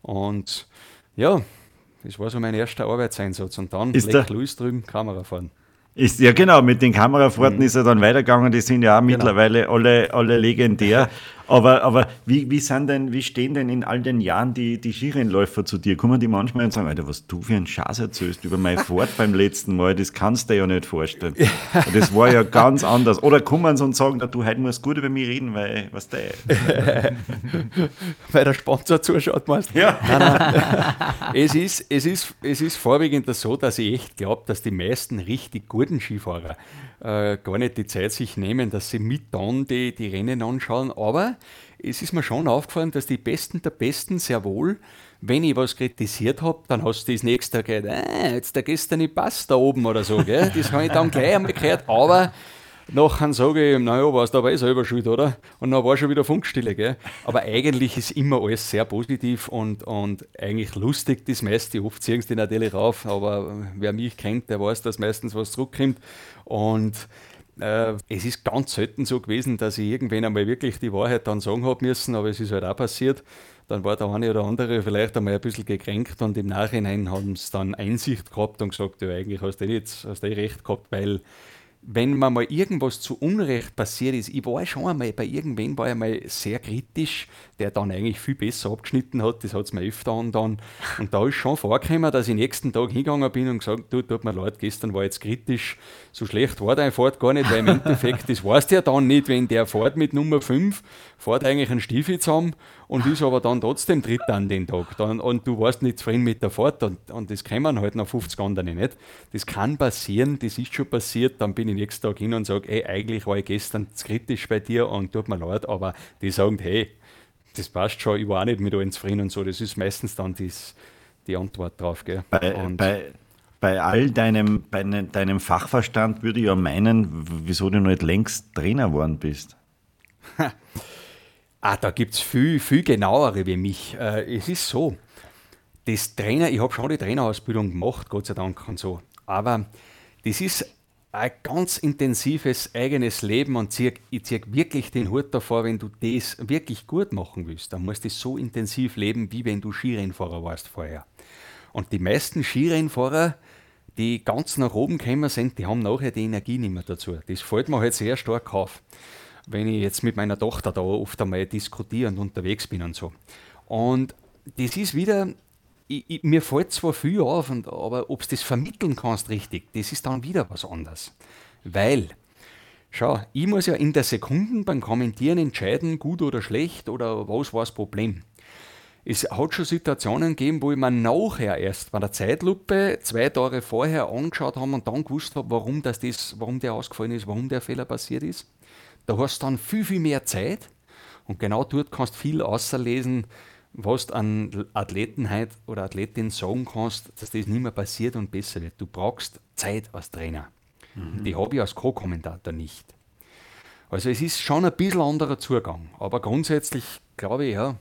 Und ja, das war so mein erster Arbeitseinsatz. Und dann ist Leck Luis drüben Kamera fahren. Ist, ja, genau, mit den Kamerafahrten mhm. ist er dann weitergegangen, die sind ja auch genau. mittlerweile alle, alle legendär. <laughs> Aber, aber wie, wie, sind denn, wie stehen denn in all den Jahren die, die Skirennläufer zu dir? Kommen die manchmal und sagen, Alter, was du für einen Schatz erzählst über meine Fahrt beim letzten Mal, das kannst du dir ja nicht vorstellen. Das war ja ganz anders. Oder kommen sie und sagen, du, heute musst gut über mich reden, weil, was der. <laughs> weil der Sponsor zuschaut, meinst du? Ja. Nein, nein. <laughs> Es, ist, es, ist, es ist vorwiegend so, dass ich echt glaube, dass die meisten richtig guten Skifahrer äh, gar nicht die Zeit sich nehmen, dass sie mit dann die, die Rennen anschauen. Aber es ist mir schon aufgefallen, dass die Besten der Besten sehr wohl, wenn ich was kritisiert habe, dann hast du das nächste Tag äh, jetzt der gestern nicht passt da oben oder so. Gell? Das habe ich dann gleich einmal gehört. Aber Nachher sage ich, naja, warst du aber eh selber schuld, oder? Und dann war schon wieder Funkstille, gell? Aber eigentlich ist immer alles sehr positiv und, und eigentlich lustig, das meiste. Oft ziehen sie natürlich rauf, aber wer mich kennt, der weiß, dass meistens was zurückkommt. Und äh, es ist ganz selten so gewesen, dass ich irgendwann einmal wirklich die Wahrheit dann sagen habe müssen, aber es ist halt auch passiert. Dann war der eine oder andere vielleicht einmal ein bisschen gekränkt und im Nachhinein haben sie dann Einsicht gehabt und gesagt, ja, eigentlich hast du eh, jetzt, hast du eh recht gehabt, weil wenn mir mal irgendwas zu Unrecht passiert ist, ich war schon einmal bei irgendwen war ich mal sehr kritisch, der dann eigentlich viel besser abgeschnitten hat, das hat es mir öfter an dann. Und da ist schon vorgekommen, dass ich nächsten Tag hingegangen bin und gesagt, du, tut mir leid, gestern war jetzt kritisch, so schlecht war dein Fahrt gar nicht, weil im Endeffekt, das weißt ja dann nicht, wenn der fährt mit Nummer 5, fährt eigentlich einen Stiefel zusammen und ist aber dann trotzdem Dritter an den Tag. Dann, und du warst nicht zufrieden mit der Fahrt und, und das kommen halt noch 50 andere nicht. Das kann passieren, das ist schon passiert, dann bin ich nächsten Tag hin und sage, ey, eigentlich war ich gestern kritisch bei dir und tut mir leid, aber die sagen, hey, das passt schon, ich war auch nicht mit allen zufrieden und so. Das ist meistens dann dies, die Antwort drauf. Gell? Bei, bei, bei all deinem, bei ne, deinem Fachverstand würde ich ja meinen, wieso du nicht längst Trainer geworden bist. <laughs> ah, da gibt es viel, viel genauere wie mich. Äh, es ist so, das Trainer, ich habe schon die Trainerausbildung gemacht, Gott sei Dank und so. Aber das ist ein ganz intensives eigenes Leben und ich ziehe wirklich den Hut davor, wenn du das wirklich gut machen willst, dann musst du so intensiv leben, wie wenn du Skirennfahrer warst vorher. Und die meisten Skirennfahrer, die ganz nach oben gekommen sind, die haben nachher die Energie nicht mehr dazu. Das fällt mir halt sehr stark auf, wenn ich jetzt mit meiner Tochter da oft einmal diskutiere und unterwegs bin und so. Und das ist wieder ich, ich, mir fällt zwar viel auf, und, aber ob du das vermitteln kannst richtig, das ist dann wieder was anderes. Weil, schau, ich muss ja in der Sekunde beim Kommentieren entscheiden, gut oder schlecht oder was war das Problem. Es hat schon Situationen gegeben, wo ich mir nachher erst bei der Zeitlupe zwei Tage vorher angeschaut habe und dann gewusst habe, warum, das, das, warum der ausgefallen ist, warum der Fehler passiert ist. Da hast du dann viel, viel mehr Zeit und genau dort kannst du viel außerlesen, was du an Athletenheit oder Athletin sagen kannst, dass das nicht mehr passiert und besser wird. Du brauchst Zeit als Trainer. Mhm. Die habe ich als Co-Kommentator nicht. Also es ist schon ein bisschen anderer Zugang, aber grundsätzlich glaube ich, ja,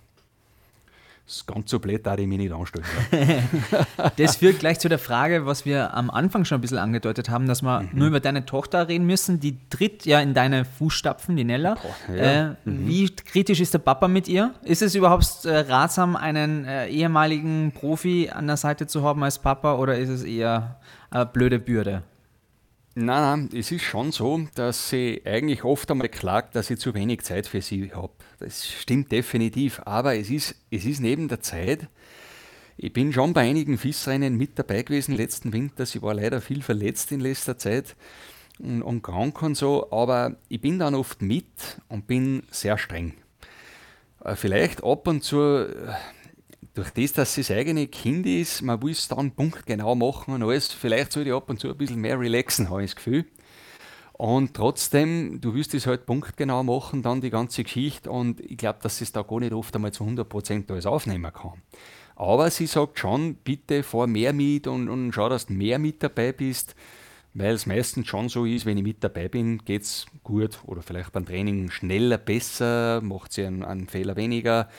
ganz so blöd darf ich mich nicht anstellen. <laughs> das führt gleich zu der Frage, was wir am Anfang schon ein bisschen angedeutet haben, dass wir mhm. nur über deine Tochter reden müssen. Die tritt ja in deine Fußstapfen, die Nella. Boah, ja. äh, mhm. Wie kritisch ist der Papa mit ihr? Ist es überhaupt äh, ratsam, einen äh, ehemaligen Profi an der Seite zu haben als Papa oder ist es eher eine blöde Bürde? Nein, nein, es ist schon so, dass sie eigentlich oft einmal klagt, dass ich zu wenig Zeit für sie habe. Das stimmt definitiv, aber es ist, es ist neben der Zeit. Ich bin schon bei einigen FIS-Rennen mit dabei gewesen letzten Winter. Sie war leider viel verletzt in letzter Zeit und, und krank und so, aber ich bin dann oft mit und bin sehr streng. Äh, vielleicht ab und zu durch das, dass es das eigene Kind ist, man will es dann punktgenau machen und alles, vielleicht sollte ich ab und zu ein bisschen mehr relaxen, habe ich das Gefühl. Und trotzdem, du willst es halt punktgenau machen, dann die ganze Geschichte und ich glaube, dass es da gar nicht oft einmal zu 100% alles aufnehmen kann. Aber sie sagt schon, bitte fahr mehr mit und, und schau, dass du mehr mit dabei bist, weil es meistens schon so ist, wenn ich mit dabei bin, geht es gut oder vielleicht beim Training schneller, besser, macht sie einen, einen Fehler weniger.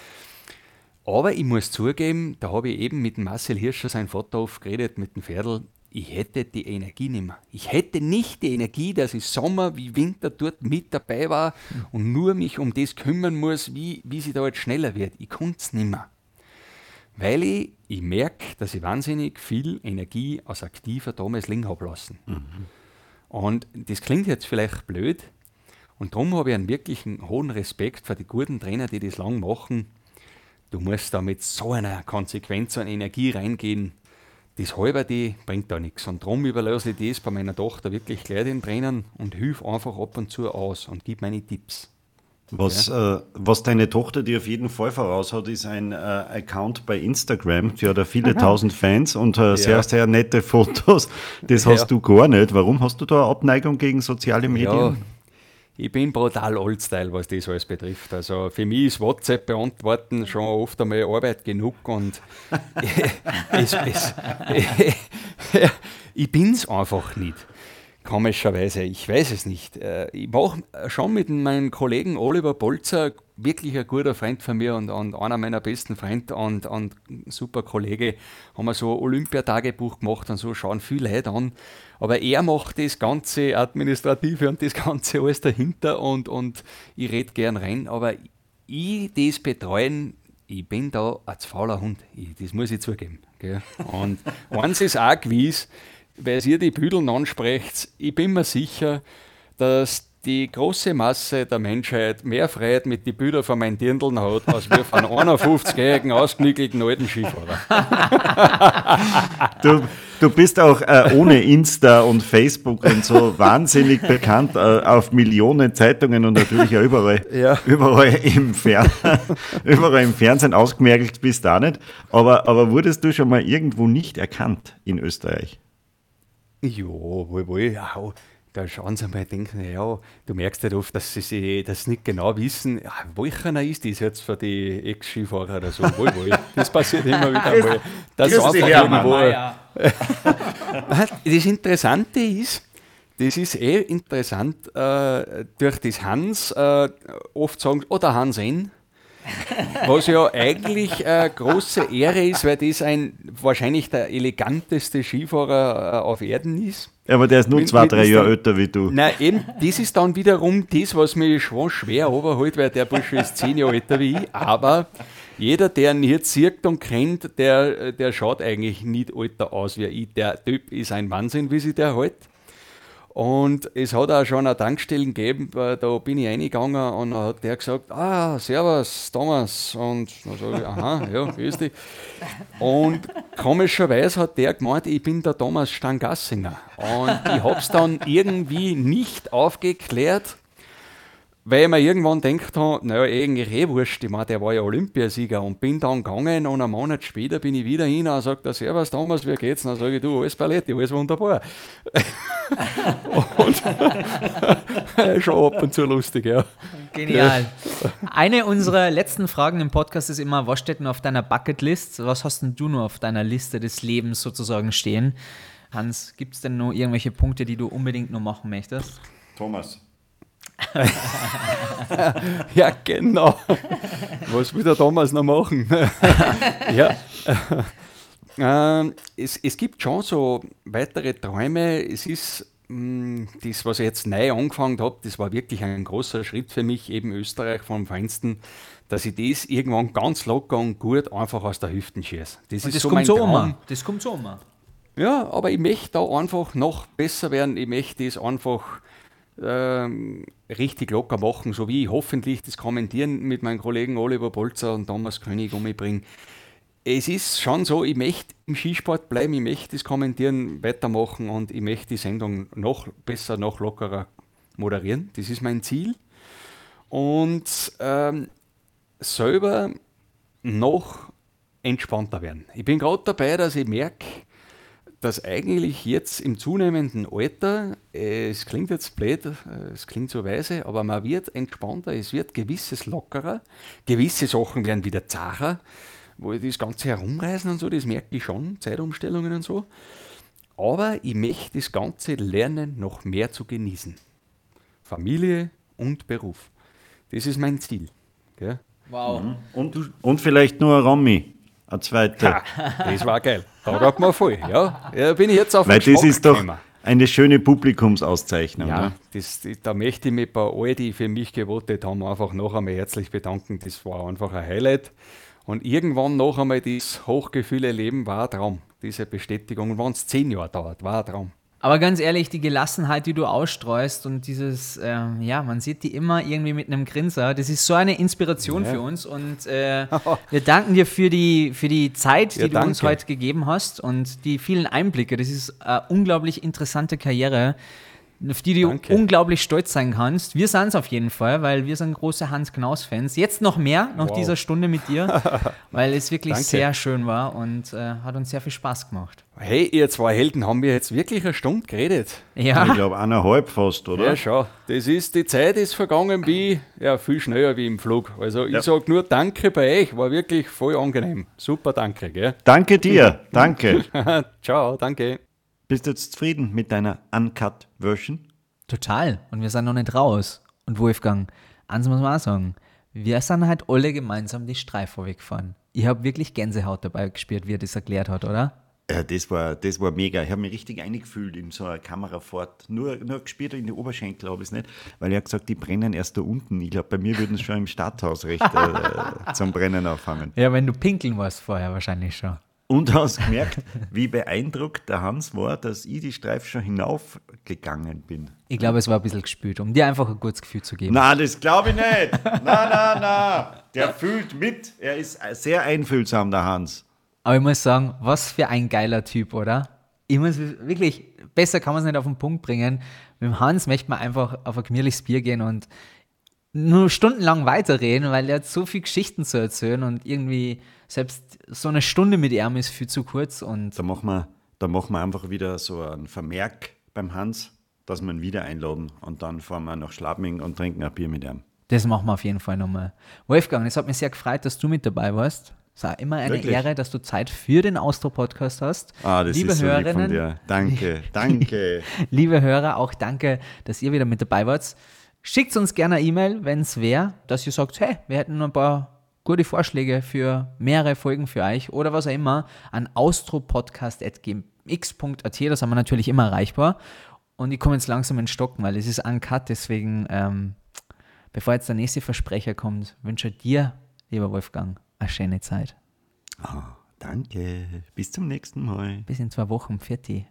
Aber ich muss zugeben, da habe ich eben mit Marcel Hirscher, sein Vater, oft geredet, mit dem Pferdl, ich hätte die Energie nicht mehr. Ich hätte nicht die Energie, dass ich Sommer wie Winter dort mit dabei war und nur mich um das kümmern muss, wie, wie sie da jetzt schneller wird. Ich konnte es nicht mehr. Weil ich, ich merke, dass ich wahnsinnig viel Energie als aktiver damals liegen habe lassen. Mhm. Und das klingt jetzt vielleicht blöd. Und darum habe ich einen wirklichen hohen Respekt für die guten Trainer, die das lang machen Du musst da mit so einer Konsequenz und Energie reingehen. Das halber die bringt da nichts. Und darum überlasse ich das bei meiner Tochter wirklich gleich den Trainern und hilf einfach ab und zu aus und gib meine Tipps. Was, ja. äh, was deine Tochter dir auf jeden Fall voraus hat, ist ein äh, Account bei Instagram. Die hat ja viele tausend Fans und äh, ja. sehr, sehr nette Fotos. Das <laughs> hast ja. du gar nicht. Warum hast du da Abneigung gegen soziale Medien? Ich bin brutal oldstyle, was das alles betrifft. Also für mich ist WhatsApp beantworten schon oft einmal Arbeit genug und <laughs> es, es, <laughs> ich bin es einfach nicht. Komischerweise, ich weiß es nicht. Äh, ich mache schon mit meinem Kollegen Oliver Bolzer, wirklich ein guter Freund von mir und, und einer meiner besten Freunde und, und super Kollege, haben wir so Olympiatagebuch gemacht und so schauen viele Leute an. Aber er macht das ganze Administrative und das ganze alles dahinter und, und ich rede gern rein. Aber ich das betreuen, ich bin da ein fauler Hund. Ich, das muss ich zugeben. Gell? Und <laughs> eins ist auch gewiss, weil ihr die Büdeln ansprecht, ich bin mir sicher, dass die große Masse der Menschheit mehr Freiheit mit den Bildern von meinen Dirndeln hat, als wir von <laughs> 51-jährigen ausgenickelten alten Skifahrer. Du, du bist auch äh, ohne Insta und Facebook und so wahnsinnig bekannt äh, auf Millionen Zeitungen und natürlich auch überall, Ja. überall, im Fer <laughs> überall im Fernsehen ausgemerkt bist du auch nicht. Aber, aber wurdest du schon mal irgendwo nicht erkannt in Österreich? Ja, wohl, wohl, ja, da schauen sie mal, denken, ja, du merkst halt oft, dass sie das nicht genau wissen, ja, welcher ist das jetzt für die Ex-Skifahrer oder so, wohl, wohl. Das passiert immer wieder mal. Das Grüß dich, Hermann. <laughs> Das Interessante ist, das ist eh interessant, äh, durch das Hans äh, oft sagen, oder Hans N. Was ja eigentlich eine große Ehre ist, weil das ein wahrscheinlich der eleganteste Skifahrer äh, auf Erden ist. Aber der ist nur zwei, drei Jahre älter wie du. Nein, eben, das ist dann wiederum das, was mich schon schwer overholt, weil der Bursche ist zehn Jahre älter wie ich. Aber jeder, der ihn jetzt sieht und kennt, der, der schaut eigentlich nicht älter aus wie ich. Der Typ ist ein Wahnsinn, wie sich der hält. Und es hat auch schon eine Tankstellen gegeben, da bin ich reingegangen und dann hat der gesagt, ah, servus, Thomas. Und dann sage ich, aha, ja, grüß dich. Und komischerweise hat der gemeint, ich bin der Thomas Stangassinger. Und ich habe es dann irgendwie nicht aufgeklärt, weil ich mir irgendwann gedacht habe, naja, eigentlich eh wurscht, ich meine, der war ja Olympiasieger und bin dann gegangen und einen Monat später bin ich wieder hin und sagt er, servus Thomas, wie geht's? Und dann sage ich, du, alles Paletti, alles wunderbar. <laughs> und <laughs> schon ab und zu lustig, ja. Genial. Eine unserer letzten Fragen im Podcast ist immer, was steht denn auf deiner Bucketlist? Was hast denn du nur auf deiner Liste des Lebens sozusagen stehen? Hans, gibt es denn noch irgendwelche Punkte, die du unbedingt noch machen möchtest? Thomas. Ja, genau. Was will der Thomas noch machen? ja. Ähm, es, es gibt schon so weitere Träume. Es ist mh, das, was ich jetzt neu angefangen habe, das war wirklich ein großer Schritt für mich, eben Österreich vom Feinsten, dass ich das irgendwann ganz locker und gut einfach aus der Hüfte schieße. Das Und ist das so kommt mein so Traum. Das kommt so um. Ja, aber ich möchte da einfach noch besser werden. Ich möchte das einfach ähm, richtig locker machen, so wie ich hoffentlich das Kommentieren mit meinen Kollegen Oliver Bolzer und Thomas König umbringe. Es ist schon so, ich möchte im Skisport bleiben, ich möchte das Kommentieren weitermachen und ich möchte die Sendung noch besser, noch lockerer moderieren. Das ist mein Ziel. Und ähm, selber noch entspannter werden. Ich bin gerade dabei, dass ich merke, dass eigentlich jetzt im zunehmenden Alter, äh, es klingt jetzt blöd, äh, es klingt so weise, aber man wird entspannter, es wird gewisses lockerer, gewisse Sachen werden wieder zacher, wo ich das Ganze herumreisen und so, das merke ich schon, Zeitumstellungen und so. Aber ich möchte das Ganze lernen, noch mehr zu genießen. Familie und Beruf. Das ist mein Ziel. Gell? Wow. Und, und vielleicht nur ein Romy, ein zweiter. Das war geil. Da gab man voll. Ja, ja bin ich jetzt auf Weil das ist doch gekommen. eine schöne Publikumsauszeichnung. Ja, ne? das, da möchte ich mich bei allen, die für mich gewotet haben, einfach noch einmal herzlich bedanken. Das war einfach ein Highlight. Und irgendwann noch einmal dieses Hochgefühl erleben, war ein Traum. Diese Bestätigung, und wenn es zehn Jahre dauert, war ein Traum. Aber ganz ehrlich, die Gelassenheit, die du ausstreust und dieses, ähm, ja, man sieht die immer irgendwie mit einem Grinser, das ist so eine Inspiration Ja. für uns und äh, <laughs> wir danken dir für die, für die Zeit, die Ja, du uns heute gegeben hast und die vielen Einblicke. Das ist eine unglaublich interessante Karriere, auf die du Danke. unglaublich stolz sein kannst. Wir sind es auf jeden Fall, weil wir sind große Hans Knaus-Fans. Jetzt noch mehr, nach Wow. dieser Stunde mit dir, <laughs> weil es wirklich Danke. sehr schön war und äh, hat uns sehr viel Spaß gemacht. Hey, ihr zwei Helden, haben wir jetzt wirklich eine Stunde geredet? Ja. Ich glaube, eineinhalb fast, oder? Ja, schau. Das ist, die Zeit ist vergangen wie, ja, viel schneller wie im Flug. Also ich Ja. sage nur Danke bei euch, war wirklich voll angenehm. Super, danke, gell? Danke dir, <laughs> danke. Ciao, danke. Bist du jetzt zufrieden mit deiner Uncut-Version? Total. Und wir sind noch nicht raus. Und Wolfgang, eins muss man auch sagen, wir sind halt alle gemeinsam die Streifen weggefahren. Ich habe wirklich Gänsehaut dabei gespürt, wie er das erklärt hat, oder? Ja, das war, das war mega. Ich habe mich richtig eingefühlt in so einer Kamerafahrt. Nur, nur gespürt in die Oberschenkel habe ich es nicht, weil er hat gesagt, die brennen erst da unten. Ich glaube, bei mir würden es schon im Stadthaus recht äh, zum Brennen auffangen. Ja, wenn du pinkeln warst vorher wahrscheinlich schon. Und hast gemerkt, wie beeindruckt der Hans war, dass ich die Streif schon hinaufgegangen bin. Ich glaube, es war ein bisschen gespült, um dir einfach ein gutes Gefühl zu geben. Na, das glaube ich nicht. Na, na, na. Der fühlt mit. Er ist sehr einfühlsam, der Hans. Aber ich muss sagen, was für ein geiler Typ, oder? Ich muss wirklich, besser kann man es nicht auf den Punkt bringen. Mit dem Hans möchte man einfach auf ein gemütliches Bier gehen und nur stundenlang weiterreden, weil er hat so viele Geschichten zu erzählen und irgendwie selbst so eine Stunde mit ihm ist viel zu kurz und Da machen wir, da machen wir einfach wieder so einen Vermerk beim Hans, dass wir ihn wieder einladen und dann fahren wir nach Schladming und trinken ein Bier mit ihm. das machen wir auf jeden Fall nochmal. Wolfgang, es hat mich sehr gefreut, dass du mit dabei warst. Es war immer eine Wirklich? Ehre, dass du Zeit für den Austro-Podcast hast. Ah, das Liebe ist so lieb von Hörerinnen, dir. Danke, <laughs> danke. Liebe Hörer, auch danke, dass ihr wieder mit dabei wart. Schickt uns gerne eine E-Mail, wenn es wäre, dass ihr sagt, hey, wir hätten ein paar gute Vorschläge für mehrere Folgen für euch oder was auch immer an austropodcast.gmx.at, da sind wir natürlich immer erreichbar. Und ich komme jetzt langsam in Stocken, weil es ist uncut, deswegen, ähm, bevor jetzt der nächste Versprecher kommt, wünsche ich dir, lieber Wolfgang, eine schöne Zeit. Ah, danke. Bis zum nächsten Mal. Bis in zwei Wochen. Fertig.